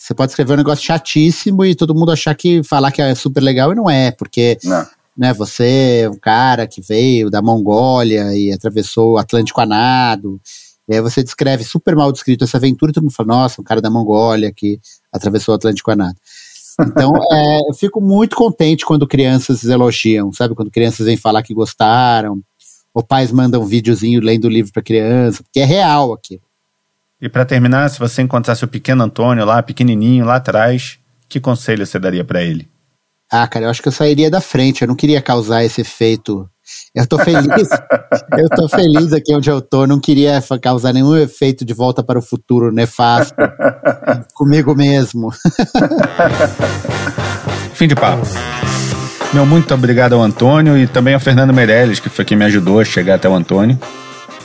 Você pode escrever um negócio chatíssimo e todo mundo achar que falar que é super legal e não é, porque não. Né, você é um cara que veio da Mongólia e atravessou o Atlântico a nado. E aí você descreve super mal descrito essa aventura e todo mundo fala, nossa, um cara da Mongólia que atravessou o Atlântico a nado. Então, é, eu fico muito contente quando crianças elogiam, sabe? Quando crianças vêm falar que gostaram, ou pais mandam um videozinho lendo o livro para criança, porque é real aquilo. E para terminar, se você encontrasse o pequeno Antônio lá, pequenininho, lá atrás, que conselho você daria para ele? Ah, cara, eu acho que eu sairia da frente. Eu não queria causar esse efeito. Eu tô feliz. eu tô feliz aqui onde eu tô. Não queria causar nenhum efeito de volta para o futuro nefasto comigo mesmo. Fim de papo. Meu muito obrigado ao Antônio e também ao Fernando Meirelles, que foi quem me ajudou a chegar até o Antônio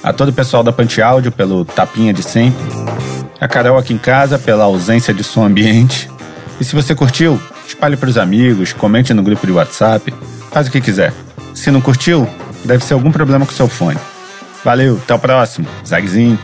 a todo o pessoal da Pante Áudio pelo tapinha de sempre, a Carol aqui em casa pela ausência de som ambiente. E se você curtiu, espalhe para os amigos, comente no grupo de WhatsApp, faz o que quiser. Se não curtiu, deve ser algum problema com seu fone. Valeu, até o próximo. Zagzint.